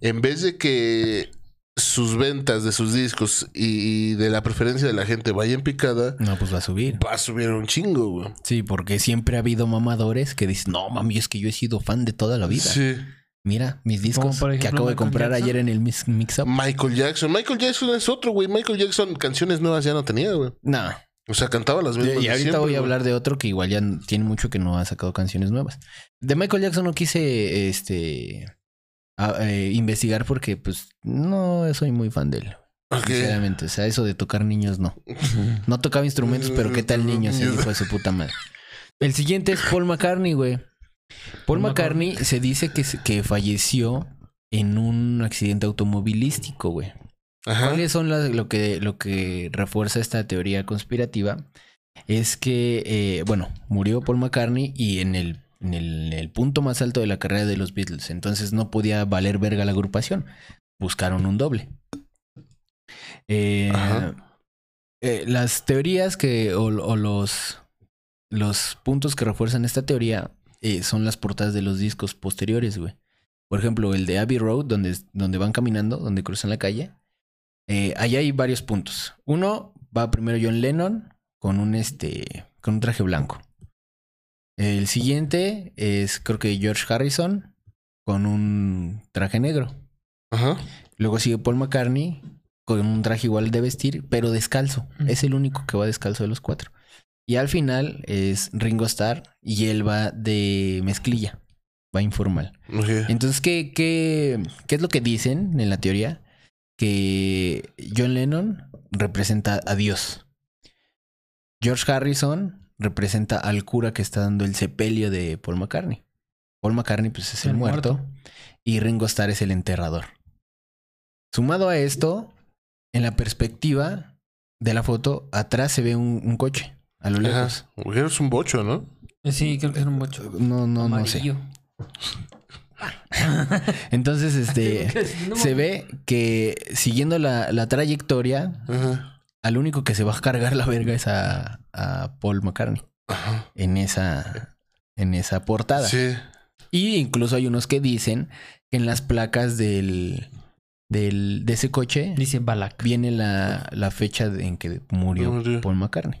en vez de que sus ventas de sus discos y, de la preferencia de la gente vayan picada, No, pues va a subir. va a subir un chingo, güey. Sí, porque siempre ha habido mamadores que dicen, no, mami, es que yo he sido fan de toda la vida. Sí. Mira, mis discos que acabo de comprar Jackson. ayer en el mix- mix-up. Michael Jackson. Michael Jackson es otro, güey. Michael Jackson canciones nuevas ya no tenía, güey. No. O sea, cantaba las Y mismas. de ahorita siempre, voy a hablar de otro que igual ya tiene mucho que no ha sacado canciones nuevas. De Michael Jackson no quise este a- eh, investigar porque pues no soy muy fan de él. Sinceramente, o sea, eso de tocar niños no. (laughs) No tocaba instrumentos, pero qué tal niños, el hijo de su puta madre. El siguiente es Paul McCartney, güey. Paul Paul McCartney se dice que, se- que falleció en un accidente automovilístico, güey. Ajá. ¿Cuáles son las- lo, que, lo que refuerza esta teoría conspirativa? Es que, eh, bueno, murió Paul McCartney y en el, en, el, en el punto más alto de la carrera de los Beatles. Entonces no podía valer verga la agrupación. Buscaron un doble. Eh, eh, las teorías que, o, o los, los puntos que refuerzan esta teoría son las portadas de los discos posteriores, güey. Por ejemplo, el de Abbey Road, donde, donde van caminando, donde cruzan la calle. Eh, ahí hay varios puntos. Uno va primero John Lennon con un este con un traje blanco. El siguiente es creo que George Harrison con un traje negro. Ajá. Luego sigue Paul McCartney con un traje igual de vestir, pero descalzo. Es el único que va descalzo de los cuatro. Y al final es Ringo Starr y él va de mezclilla, va informal. Entonces, ¿qué, qué, qué es lo que dicen en la teoría? Que John Lennon representa a Dios. George Harrison representa al cura que está dando el sepelio de Paul McCartney. Paul McCartney, pues, es el, El muerto, muerto. Y Ringo Starr es el enterrador. Sumado a esto, en la perspectiva de la foto, atrás se ve un, un coche. A lo lejos. Ajá. Es un bocho, ¿no? Eh, Sí, creo que era un bocho. No, no, no sé. (laughs) Entonces, este. Se ve que siguiendo la, la trayectoria, Ajá. al único que se va a cargar la verga es a, a Paul McCartney Ajá. en esa, en esa portada. Sí. Y incluso hay unos que dicen que en las placas del, del, de ese coche Dice Balak. viene la, la fecha en que murió Murió. Paul McCartney.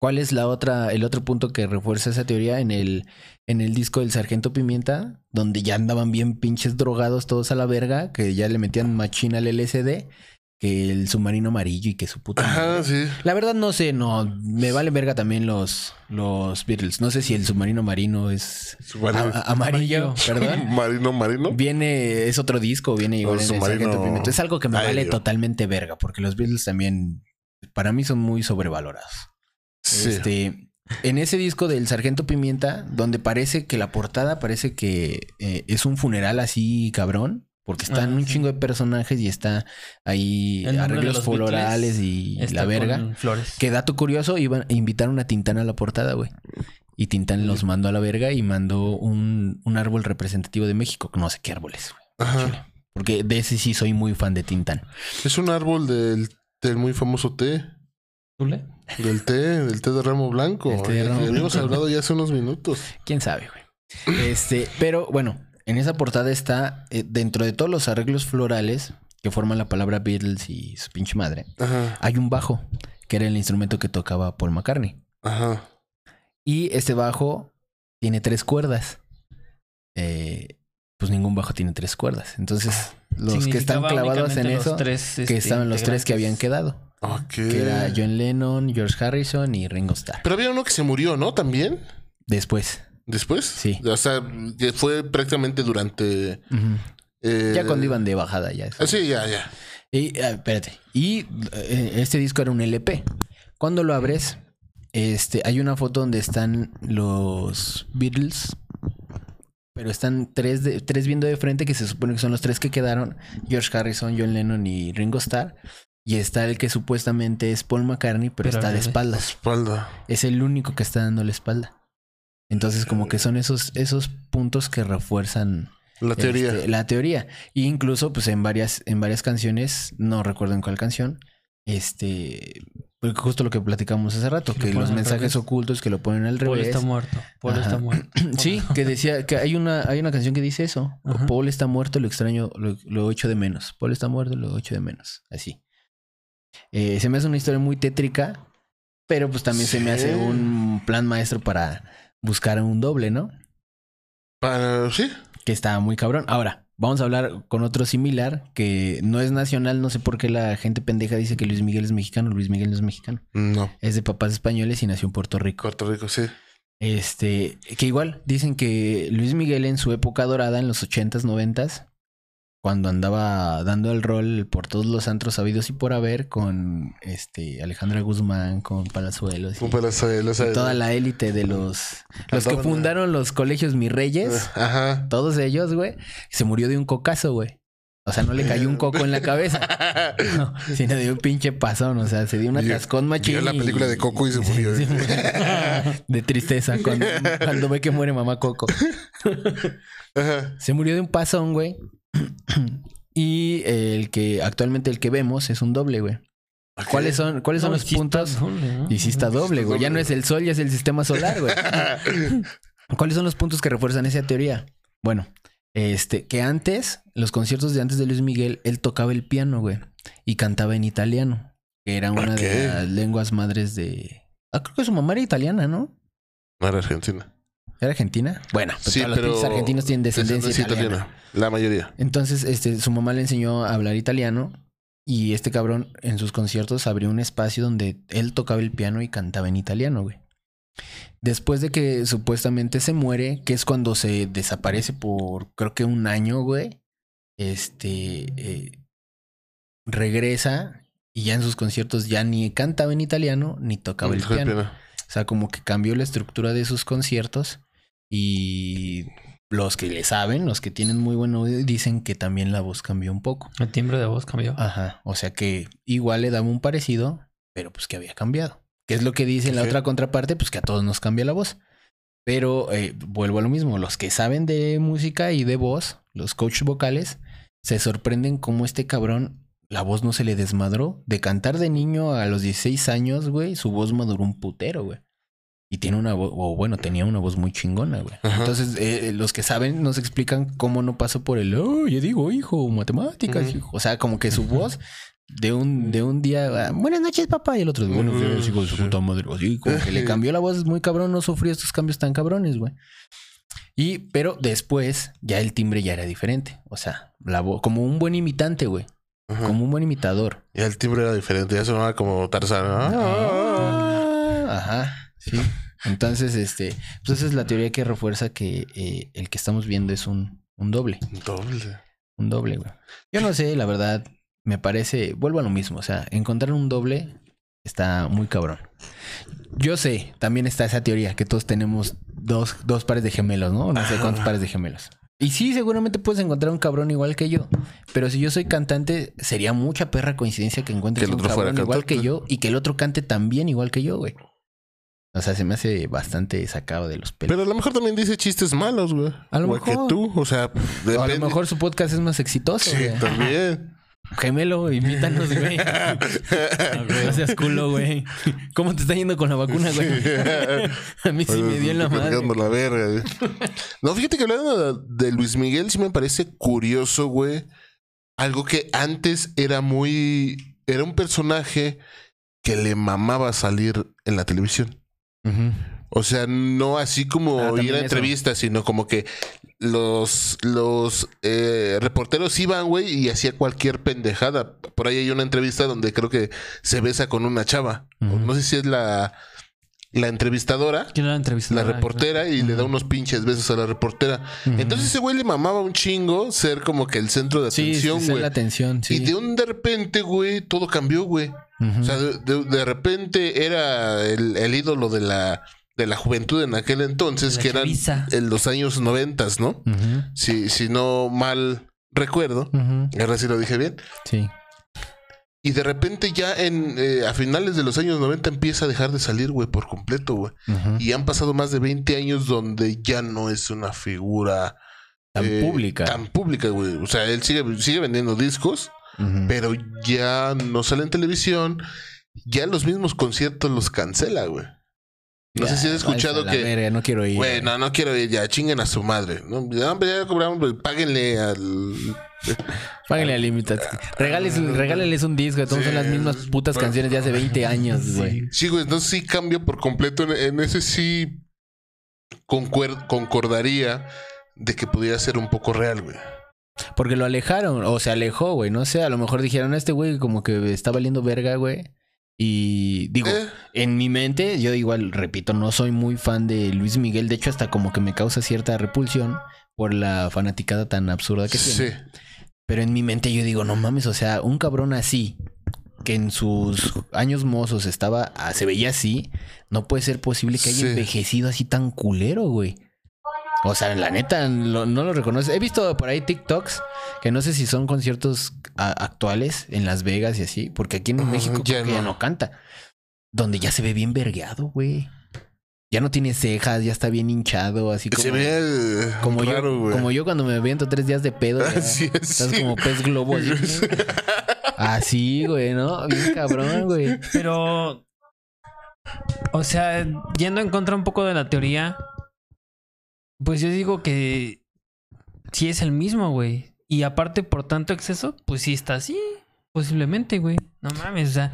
¿Cuál es la otra, el otro punto que refuerza esa teoría en el, en el disco del Sargento Pimienta, donde ya andaban bien pinches drogados todos a la verga, que ya le metían machina al LSD, que el submarino amarillo y que su puta. Ajá, madre. sí. La verdad no sé, no, me vale verga también los, los Beatles. No sé si el submarino marino es Submarino. a- a- amarillo, perdón. (laughs) Marino, marino. Viene, es otro disco, viene igual O en el Sargento Pimienta. Es algo que me vale totalmente verga, porque los Beatles también, para mí, son muy sobrevalorados. Sí. Este, en ese disco del Sargento Pimienta, donde parece que la portada parece que eh, es un funeral así cabrón, porque están Ah, un sí. chingo de personajes y está ahí arreglos los florales y la verga. flores. Que dato curioso, iban a invitar una Tintana a la portada, güey. Y Tintán los mandó a la verga y mandó un, un árbol representativo de México. No sé qué árboles, güey. Porque de ese sí soy muy fan de Tintán. Es un árbol del, del muy famoso té. ¿Tule? Del té, del té de ramo blanco. El té de ramo habíamos blanco. hablado ya hace unos minutos. ¿Quién sabe, güey? Este, pero bueno, en esa portada está, eh, dentro de todos los arreglos florales que forman la palabra Beatles y su pinche madre, Ajá. hay un bajo, que era el instrumento que tocaba Paul McCartney. Ajá. Y este bajo tiene tres cuerdas. Eh, pues ningún bajo tiene tres cuerdas. Entonces, los que están clavados en eso, tres, que estaban los tres que habían quedado. Ok. Que era John Lennon, George Harrison y Ringo Starr. Pero había uno que se murió, ¿no? También. Después. Después. Sí. O sea, que fue prácticamente durante. Eh, Ya cuando iban de bajada, ya. ah, sí, ya, ya. Y, ah, espérate. Y eh, este disco era un LP. Cuando lo abres, este, hay una foto donde están los Beatles. Pero están tres, de- tres viendo de frente, que se supone que son los tres que quedaron. George Harrison, John Lennon y Ringo Starr. Y está el que supuestamente es Paul McCartney, pero, Pero está de espaldas. Espalda. Es el único que está dando la espalda. Entonces, como que son esos, esos puntos que refuerzan La teoría. este, la teoría. Y incluso, pues, en varias, en varias canciones, no recuerdo en cuál canción, este, porque justo lo que platicamos hace rato, que los mensajes revés. ocultos que lo ponen al Paul revés. está muerto. Paul Ajá. está muerto. (clears throat) Sí, que decía que hay una, hay una canción que dice eso. Ajá. Paul está muerto, lo extraño, lo, lo echo de menos. Paul está muerto, lo echo de menos. Así. Eh, se me hace una historia muy tétrica, pero pues también se me hace un plan maestro para buscar un doble, ¿no? Para, sí. que está muy cabrón. Ahora, vamos a hablar con otro similar que no es nacional, no sé por qué la gente pendeja dice que Luis Miguel es mexicano, Luis Miguel no es mexicano. No. Es de papás españoles y nació en Puerto Rico. Puerto Rico, sí. Este, que igual dicen que Luis Miguel en su época dorada, en los 80s, 90s, cuando andaba dando el rol por todos los antros sabidos y por haber, con este Alejandra Guzmán, con Palazuelos y, Un palazuelo, o sea, y toda la élite de los los que fundaron los colegios Mis Reyes. Ajá. Todos ellos, güey, se murió de un cocazo, güey. O sea, no le cayó un coco en la cabeza, (laughs) no, sino de un pinche pasón. O sea, se dio un Vio- atascón machín. vio la película de Coco y se (laughs) murió. (laughs) De tristeza cuando, cuando ve que muere mamá Coco. Ajá. Se murió de un pasón, güey. (clears throat) Y el que actualmente el que vemos es un doble, güey. ¿Cuáles son, cuáles son los sí puntos? doble, ¿no? Y sí está doble, güey. Ya no es el sol, ya es el sistema solar, güey. (laughs) ¿Cuáles son los puntos que refuerzan esa teoría? Bueno, este, que antes, los conciertos de antes de Luis Miguel, él tocaba el piano, güey. Y cantaba en italiano. Que era una de las lenguas madres de. Ah, creo que su mamá era italiana, ¿no? No era Argentina. ¿Era argentina? Bueno, pues Sí, todos pero. los argentinos tienen descendencia, italiana. La mayoría. Entonces, este, su mamá le enseñó a hablar italiano. Y este cabrón en sus conciertos abrió un espacio donde él tocaba el piano y cantaba en italiano, güey. Después de que supuestamente se muere, que es cuando se desaparece por creo que un año, güey. Este eh, regresa y ya en sus conciertos ya ni cantaba en italiano ni tocaba el piano. O sea, como que cambió la estructura de sus conciertos y los que le saben, los que tienen muy buen oído, dicen que también la voz cambió un poco. El timbre de voz cambió. Ajá, o sea que igual le daba un parecido, pero pues que había cambiado. ¿Qué es lo que dice en la otra contraparte? Pues que a todos nos cambia la voz. Pero eh, vuelvo a lo mismo, los que saben de música y de voz, los coaches vocales, se sorprenden cómo este cabrón, la voz no se le desmadró. De cantar de niño a los 16 años, güey, su voz maduró un putero, güey. Y tiene una voz, o bueno, tenía una voz muy chingona, güey. Ajá. Entonces, eh, los que saben nos explican cómo no pasó por el, oh, yo digo, hijo, matemáticas, hijo. O sea, como que su voz de un, de un día, ah, buenas noches, papá, y el otro, buenos días, hijo de su puta madre. Así, como que le (laughs) cambió la voz muy cabrón, no sufrió estos cambios tan cabrones, güey. Y, pero después, ya el timbre ya era diferente. O sea, la voz, como un buen imitante, güey. Ajá. Como un buen imitador. Ya el timbre era diferente. Ya sonaba como Tarzán. ¿no? Ajá, sí. Entonces, este, pues esa es la teoría que refuerza que eh, el que estamos viendo es un, un doble. Doble. Un doble, güey. Yo no sé, la verdad, me parece, vuelvo a lo mismo, o sea, encontrar un doble está muy cabrón. Yo sé, también está esa teoría que todos tenemos dos, dos pares de gemelos, ¿no? No sé cuántos pares de gemelos. Y sí, seguramente puedes encontrar un cabrón igual que yo. Pero si yo soy cantante, sería mucha perra coincidencia que encuentres Que un cabrón igual que yo y que el otro cante también igual que yo, güey. O sea, se me hace bastante sacado de los pelos. Pero a lo mejor también dice chistes malos, güey. A lo Igual mejor. que tú. O sea, O a depende. lo mejor su podcast es más exitoso, Sí, güey. también. (laughs) Gemelo, imítanos, güey. (laughs) No seas culo, güey. ¿Cómo te está yendo con la vacuna, güey? (laughs) A mí sí me dio en la madre. Cargando la verga, güey. No, fíjate que hablando de de Luis Miguel, sí me parece curioso, güey. Algo que antes era muy. Era un personaje que le mamaba salir en la televisión. O sea, no así como Ah, ir a entrevistas, sino como que los, los eh, reporteros iban, güey, y hacía cualquier pendejada. Por ahí hay una entrevista donde creo que se besa con una chava. No sé si es la, la entrevistadora, ¿Quién era la entrevista? la reportera, y le da unos pinches besos a la reportera. Entonces ese güey le mamaba un chingo ser como que el centro de Sí, sí, atención, sí, güey. la atención, sí. Y de un de repente, güey, todo cambió, güey. O sea, de, de- de repente era el, el ídolo de la, de la juventud en aquel entonces, que eran chaviza. en los años noventas, ¿no? Si, si no mal recuerdo. Ahora sí lo dije bien. Sí. Y de repente ya en eh, a finales de los años 90 empieza a dejar de salir, güey, por completo, güey. Y han pasado más de 20 años donde ya no es una figura Tan eh, pública. Tan pública, güey. O sea, él sigue, sigue vendiendo discos, Pero ya no sale en televisión. Ya los mismos conciertos los cancela, güey. No sé si has escuchado que. verga, no quiero ir. Güey, no, no quiero ir ya, chinguen a su madre. No, ya, ya cobramos, páguenle al. (laughs) Páguenle al Limited. Regales, regálenles un disco. Todos son las Sí, mismas putas bueno. canciones de hace 20 años, güey. Sí, güey, entonces sí cambio por completo. En, en ese sí concordaría de que pudiera ser un poco real, güey. Porque lo alejaron, o se alejó, güey. No sé, a lo mejor dijeron, este güey como que está valiendo verga, güey. Y digo, Eh, en mi mente, yo igual, repito, no soy muy fan de Luis Miguel. De hecho, hasta como que me causa cierta repulsión por la fanaticada tan absurda que tiene. sí. Pero en mi mente yo digo, no mames, o sea, un cabrón así, que en sus años mozos estaba, ah, se veía así, no puede ser posible que haya Sí. envejecido así tan culero, güey. O sea, la neta, lo- no lo reconoce. He visto por ahí TikToks, que no sé si son conciertos a- actuales en Las Vegas y así, porque aquí en Ajá, México ya creo que ya no. no canta. Donde ya se ve bien vergueado, güey. Ya no tiene cejas, ya está bien hinchado, así como... Se ve eh, Como raro, yo, güey. como yo cuando me aviento tres días de pedo. (laughs) ya Así es, Estás sí. como pez globo. Así, (laughs) Así, güey, ¿no? Bien cabrón, güey. Pero. O sea, yendo en contra un poco de la teoría. Pues yo digo que. Sí es el mismo, güey. Y aparte, por tanto exceso, pues sí está así. Posiblemente, güey. No mames, o sea.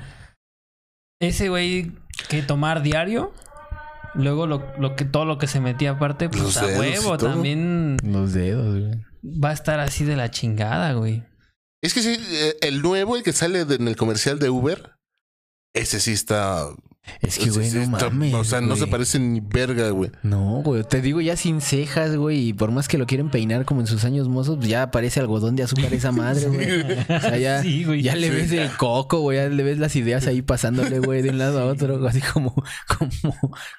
Ese güey que tomar diario. Luego lo, lo que todo lo que se metía aparte, pues Los a dedos y huevo todo. también Los dedos, güey. va a estar así de la chingada, güey. Es que sí, eh, el nuevo, el que sale de- en el comercial de Uber, ese sí está. Es que, güey, no está- mames. O sea, no güey. se parece ni verga, güey. No, güey. Te digo ya sin cejas, güey. Y por más que lo quieren peinar como en sus años mozos, pues ya parece algodón de azúcar esa madre, güey. O sea, ya, Sí, güey. ya le ves el coco, güey. Ya le ves las ideas ahí pasándole, güey, de un lado a otro. Así como, como,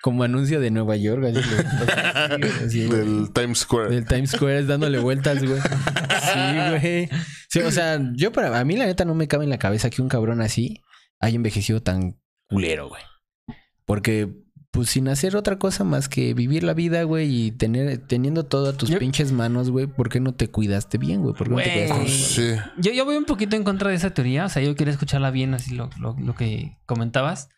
como anuncio de Nueva York. Así, güey. Así. Del Times Square. Del Times Square dándole vueltas, güey. Sí, güey. Sí, o sea, yo para a mí la neta no me cabe en la cabeza que un cabrón así haya envejecido tan culero, güey. Porque pues sin hacer otra cosa más que vivir la vida, güey, y tener teniendo todo a tus Yo- pinches manos, güey, ¿por qué no te cuidaste bien, güey? ¿Por qué no te cuidaste bien? Sí. Yo, yo voy un poquito en contra de esa teoría. O sea, yo quería escucharla bien, así lo, lo, lo que comentabas.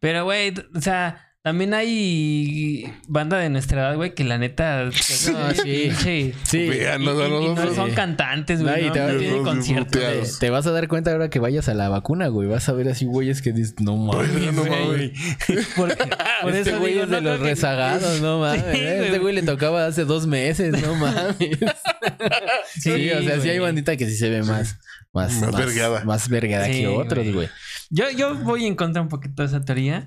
Pero, güey, o sea, también hay banda de nuestra edad, güey, que la neta. (laughs) No, sí. Sí. Vean, Y, no, no, y- y no, son cantantes, güey. y No, te no vas- tienen los conciertos. muteados. Te, te vas a dar cuenta ahora que vayas a la vacuna, güey. Vas a ver así güeyes que dices, no mames, no güey. (laughs) Por, por este eso güey digo, es de no los que- rezagados, no (laughs) mames. Sí, ¿eh? güey. este güey le tocaba hace dos meses, no mames. Sí, o sea, sí hay güey. bandita que sí se ve más, más, Más vergueada. más vergueada Sí, que otros, güey. güey. Yo, yo voy en contra un poquito de esa teoría.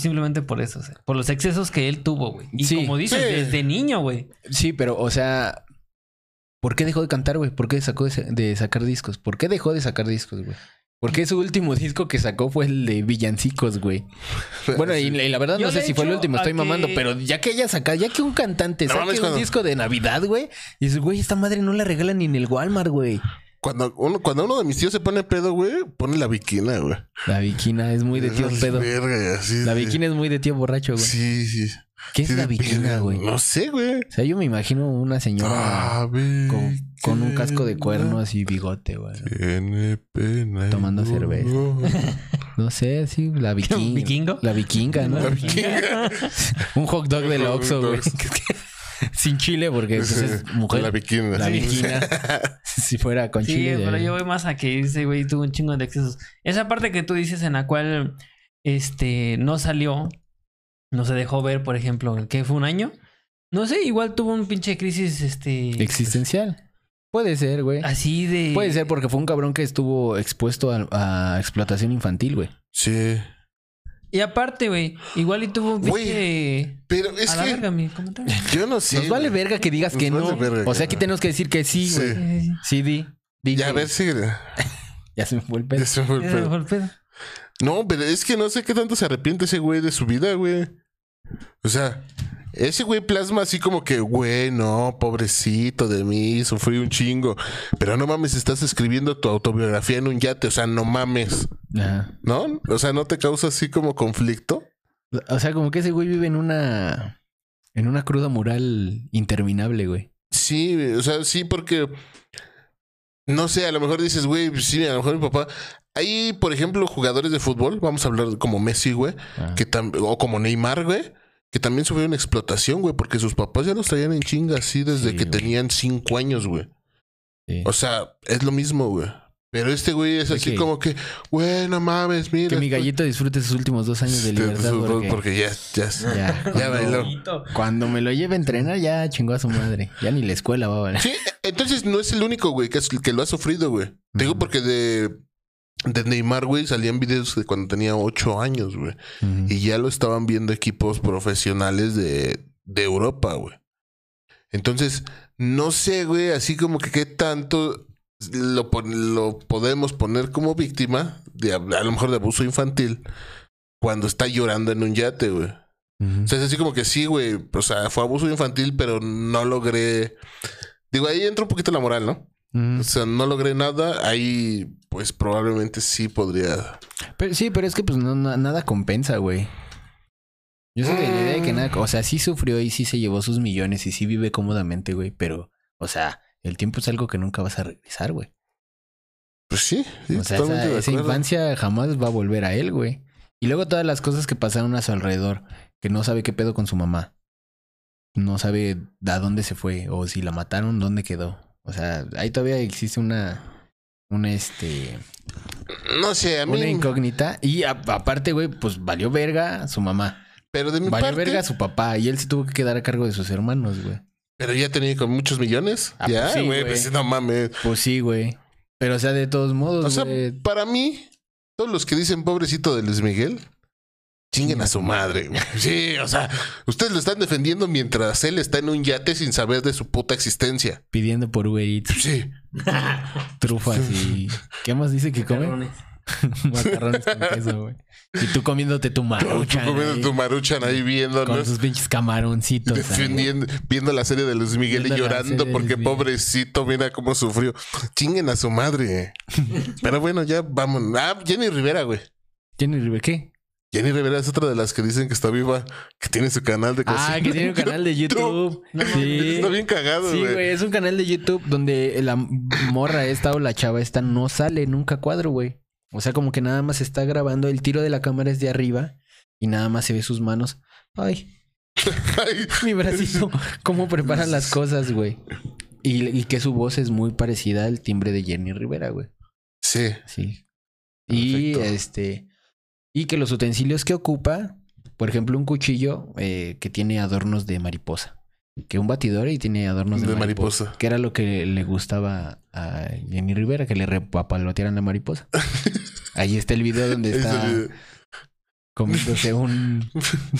Simplemente por eso, o sea, por los excesos que él tuvo, güey. Y Sí. como dices, Sí. desde niño, güey. Sí, pero, o sea, ¿por qué dejó de cantar, güey? ¿Por qué sacó de, sa- de sacar discos? ¿Por qué dejó de sacar discos, güey? ¿Por qué su último disco que sacó fue el de Villancicos, güey? (laughs) Bueno, y, y la verdad Yo no sé si fue el último, estoy mamando, pero ya que ella saca, ya que un cantante No saque un cuando- disco de Navidad, güey, y dices, güey, esta madre no la regalan ni en el Walmart, güey. Cuando uno, cuando uno de mis tíos se pone pedo, güey, pone la viquina, güey. La viquina es muy de tío Es pedo. verga, La sí. viquina es muy de tío borracho, güey. Sí, sí. ¿Qué es la viquina, güey? No sé, güey. O sea, yo me imagino una señora Ah, con, con un casco de cuernos y bigote, güey. Tiene pena. Tomando cerveza. (laughs) No sé, sí, la vikinga. ¿Vikingo? La vikinga, ¿no? La viquina. (laughs) Un hot dog del Oxxo, güey. (laughs) (laughs) Sin chile, porque pues, es mujer. La viquina. La Sí. viquina. (laughs) si fuera con Sí, chile. pero ya- yo voy más a que ese güey tuvo un chingo de excesos. Esa parte que tú dices en la cual este no salió no se dejó ver, por ejemplo, ¿qué fue un año? No sé, igual tuvo un pinche crisis, este... Existencial. Puede ser, güey. Así de... Puede ser porque fue un cabrón que estuvo expuesto a, a explotación infantil, güey. Sí. Y aparte, güey, igual y tuvo un Güey, pinche... Pero es a la que verga, mi comentario. yo no sé. Nos vale güey. verga que digas Nos que vale no. verga o sea, que aquí no. tenemos que decir que sí, Sí. güey. Sí, Sí, di. Di Ya, a que- ver, sí. (laughs) Ya se me fue el pedo. Ya se me fue el sí. pedo. Ya, fue el pedo. No, pero es que no sé qué tanto se arrepiente ese güey de su vida, güey. O sea, ese güey plasma así como que, güey, no, pobrecito de mí, sufrí un chingo. Pero no mames, estás escribiendo tu autobiografía en un yate, o sea, no mames, Ajá. ¿no? O sea, ¿no te causa así como conflicto? O sea, como que ese güey vive en una. En una cruda moral interminable, güey. Sí, o sea, sí, porque no sé, a lo mejor dices, güey, sí, a lo mejor mi papá. Hay, por ejemplo, jugadores de fútbol, vamos a hablar como Messi, güey, Ah. que o como Neymar, güey, que también sufrieron explotación, güey, porque sus papás ya los traían en chinga así desde Sí, que güey. tenían cinco años, güey. Sí. O sea, es lo mismo, güey. Pero este güey es así como que, güey, no mames, mira. que mi gallito disfrute sus últimos dos años de Este, libertad. pues, Porque, porque ya, ya, (laughs) ya, ya cuando, bailó. cuando me lo lleve a entrenar, ya chingó a su madre. Ya ni la escuela va a valer. Sí, entonces no es el único, güey, que, es- que lo ha sufrido, güey. Te digo porque de, de Neymar, güey, salían videos de cuando tenía ocho años, güey. Y ya lo estaban viendo equipos profesionales de, de Europa, güey. Entonces, no sé, güey, así como que qué tanto lo, lo podemos poner como víctima de a, lo mejor de abuso infantil cuando está llorando en un yate, güey. O sea, es así como que sí, güey. O sea, fue abuso infantil, pero no logré. Digo, ahí entra un poquito la moral, ¿no? O sea, no logré nada. Ahí, pues probablemente sí podría. Pero, sí, pero es que pues no, na- nada compensa, güey. Yo soy de la idea de que nada, o sea, sí sufrió y sí se llevó sus millones y sí vive cómodamente, güey, pero, o sea, el tiempo es algo que nunca vas a regresar, güey. Pues sí, sí, o sea, totalmente esa, de esa acuerdo. infancia jamás va a volver a él, güey. Y luego todas las cosas que pasaron a su alrededor, que no sabe qué pedo con su mamá. No sabe a dónde se fue o si la mataron, dónde quedó. O sea, ahí todavía existe una una este No sé, a mí. una incógnita y a- aparte, güey, pues valió verga su mamá. Pero de mi Valió parte. verga su papá y él se tuvo que quedar a cargo de sus hermanos, güey. Pero ya tenía con muchos millones. Ah, ya, pues sí, güey. pues no mames. Pues sí, güey. Pero o sea, de todos modos, O sea, para mí, todos los que dicen pobrecito de Luis Miguel. Chinguen a su madre, güey. (laughs) Sí, o sea, ustedes lo están defendiendo mientras él está en un yate sin saber de su puta existencia. pidiendo por Uber Eats, Sí. (laughs) trufas y (laughs) ¿qué más dice que come? Macarrones con queso, güey. Y tú comiéndote tu Tú maruchan. comiendo ahí, tu maruchan ahí Con viéndonos. sus pinches camaroncitos. ahí. Defendiendo, viendo la serie de Luis Miguel y Viendo llorando porque pobrecito, mira cómo sufrió. Chinguen a su madre. Pero bueno, ya vamos. Ah, Jenny Rivera, güey. Jenny Rivera, ¿qué? Jenny Rivera es otra de las que dicen que está viva, que tiene su canal de cocina. Ah, que tiene un (laughs) canal de YouTube. Sí. Está bien cagado, Sí, güey. güey, es un canal de YouTube donde la morra esta o la chava esta no sale nunca cuadro, güey. O sea, como que nada más está grabando, el tiro de la cámara es de arriba y nada más se ve sus manos. Ay, (laughs) Ay, mi bracito, cómo preparan las (laughs) cosas, güey. Y, y que su voz es muy parecida al timbre de Jenny Rivera, güey. sí. Sí. Y Perfecto. este. Y que los utensilios que ocupa, por ejemplo, un cuchillo eh, que tiene adornos de mariposa. Que un batidor y tiene adornos de, De mariposa, mariposa. Que era lo que le gustaba a Jenny Rivera, que le repapalotearan la mariposa. (laughs) Ahí está el video donde está comiéndose un.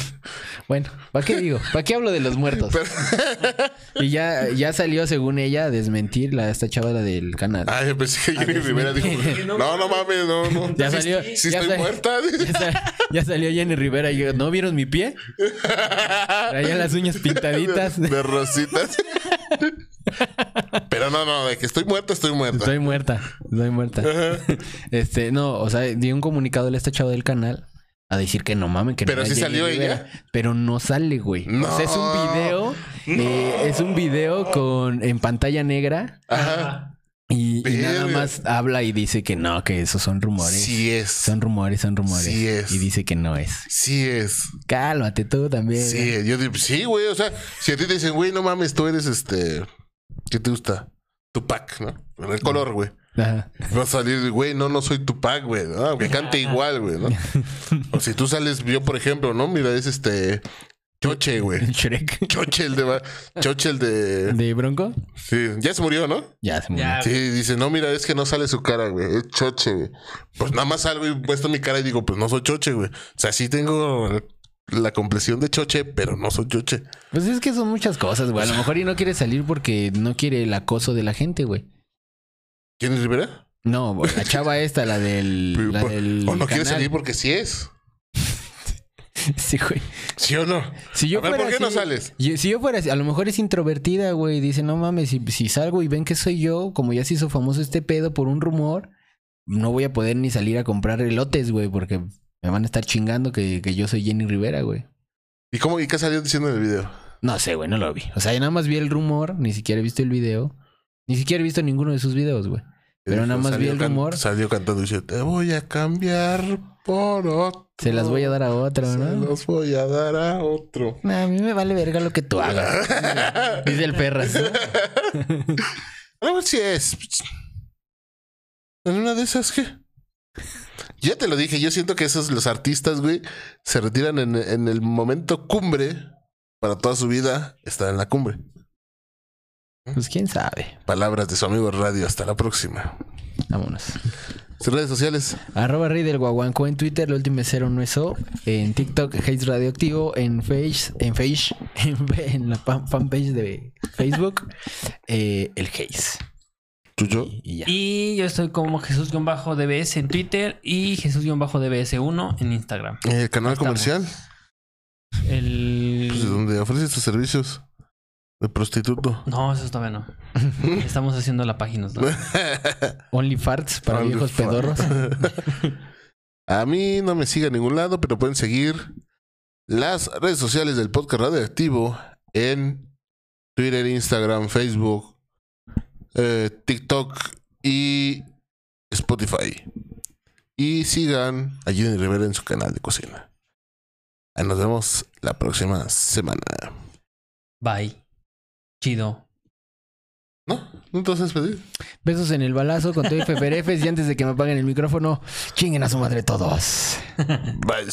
(laughs) bueno, ¿para qué digo? ¿Para qué hablo de los muertos? Pero- Y ya, ya salió, según ella, a desmentir la, esta chava la del canal. Ay, yo pensé que Jenny ver, Rivera dijo. (laughs) No, no mames, no, no. Ya salió. Si ya estoy sal- muerta. (laughs) Ya, ya salió Jenny Rivera y yo, ¿no vieron mi pie? Traía las uñas pintaditas. De rositas. Pero no, no, de que estoy muerta, estoy muerta. Estoy muerta, estoy muerta. Este, no, o sea, dio un comunicado a esta chava del canal a decir que no mamen, que Pero no sí salió Rivera. ella. Pero no sale, güey. No. O sea, es un video, eh, es un video con en pantalla negra Ajá. y, y nada más habla y dice que no, que esos son rumores. Sí es. Son rumores, son rumores. Sí es. Y dice que no es. Sí es. Cálmate tú también. Sí, yo digo, sí, güey. O sea, si a ti te dicen, güey, no mames, tú eres este. ¿Qué te gusta? Tupac, ¿no? El color, güey. Ajá. Va a salir, güey, no, no soy Tupac, güey. ¿no? Aunque cante igual, güey, ¿no? (laughs) O si tú sales, yo, por ejemplo, ¿no? Mira, es este. Choche, güey. (laughs) Shrek. Choche el de. Choche el de. ¿De Bronco? Sí, ya se murió, ¿no? Ya se murió. Ya. Sí, dice, no, mira, es que no sale su cara, güey. Es choche, güey. Pues nada más salgo y puesto mi cara y digo, pues no soy choche, güey. O sea, sí tengo la complexión de choche, pero no soy choche. Pues es que son muchas cosas, güey. A lo mejor y no quiere salir porque no quiere el acoso de la gente, güey. ¿Quién es Rivera? No, la chava esta, la del. (laughs) La del o no quiere salir porque sí es. (laughs) Sí, güey. ¿Sí o no? Si yo A ver, fuera ¿por qué no sales? yo- si yo fuera así, a lo mejor es introvertida, güey. Dice, no mames, si, si salgo y ven que soy yo, como ya se hizo famoso este pedo por un rumor, no voy a poder ni salir a comprar elotes, güey, porque me van a estar chingando que, que yo soy Jenny Rivera, güey. ¿Y cómo y qué salió diciendo en el video? No sé, güey, no lo vi. O sea, yo nada más vi el rumor, ni siquiera he visto el video. Ni siquiera he visto ninguno de sus videos, güey. Pero nada más vi el rumor. Salió cantando y dice, te voy a cambiar por otro. Se las voy a dar a otro, Se ¿no? los voy a dar a otro. Nah, a mí me vale verga lo que tú (laughs) hagas. Dice el perras. (laughs) Si es. En una de esas, ¿qué? Ya te lo dije, yo siento que esos, los artistas, güey, se retiran en, en el momento cumbre para toda su vida estar en la cumbre. Pues quién sabe. Palabras de su amigo Radio. Hasta la próxima. Vámonos. Sus redes sociales. Arroba Rey del Guaguanco en Twitter, el último cero no es O. En TikTok, Haze Radioactivo. En Face, en Face, (laughs) en, en la fan- fanpage de Facebook, (laughs) eh, el Haze. Tuyo. Y, y yo estoy como Jesús-DBS en Twitter y Jesús-DBS1 en Instagram. El canal Estamos. comercial. El... Pues, donde ofreces tus servicios de prostituto. No, eso todavía no. (laughs) Estamos haciendo la página. ¿no? (laughs) Only Farts para Only viejos fart. pedorros. (laughs) A mí no me sigue a ningún lado, pero pueden seguir las redes sociales del podcast radioactivo en Twitter, Instagram, Facebook, eh, TikTok y Spotify. Y sigan a Jenny Rivera en su canal de cocina. Nos vemos la próxima semana. Bye. Chido. ¿No? ¿No te vas a despedir? Besos en el balazo con todo y feferefes. Y antes de que me apaguen el micrófono, chinguen a su madre todos. (laughs) Bye.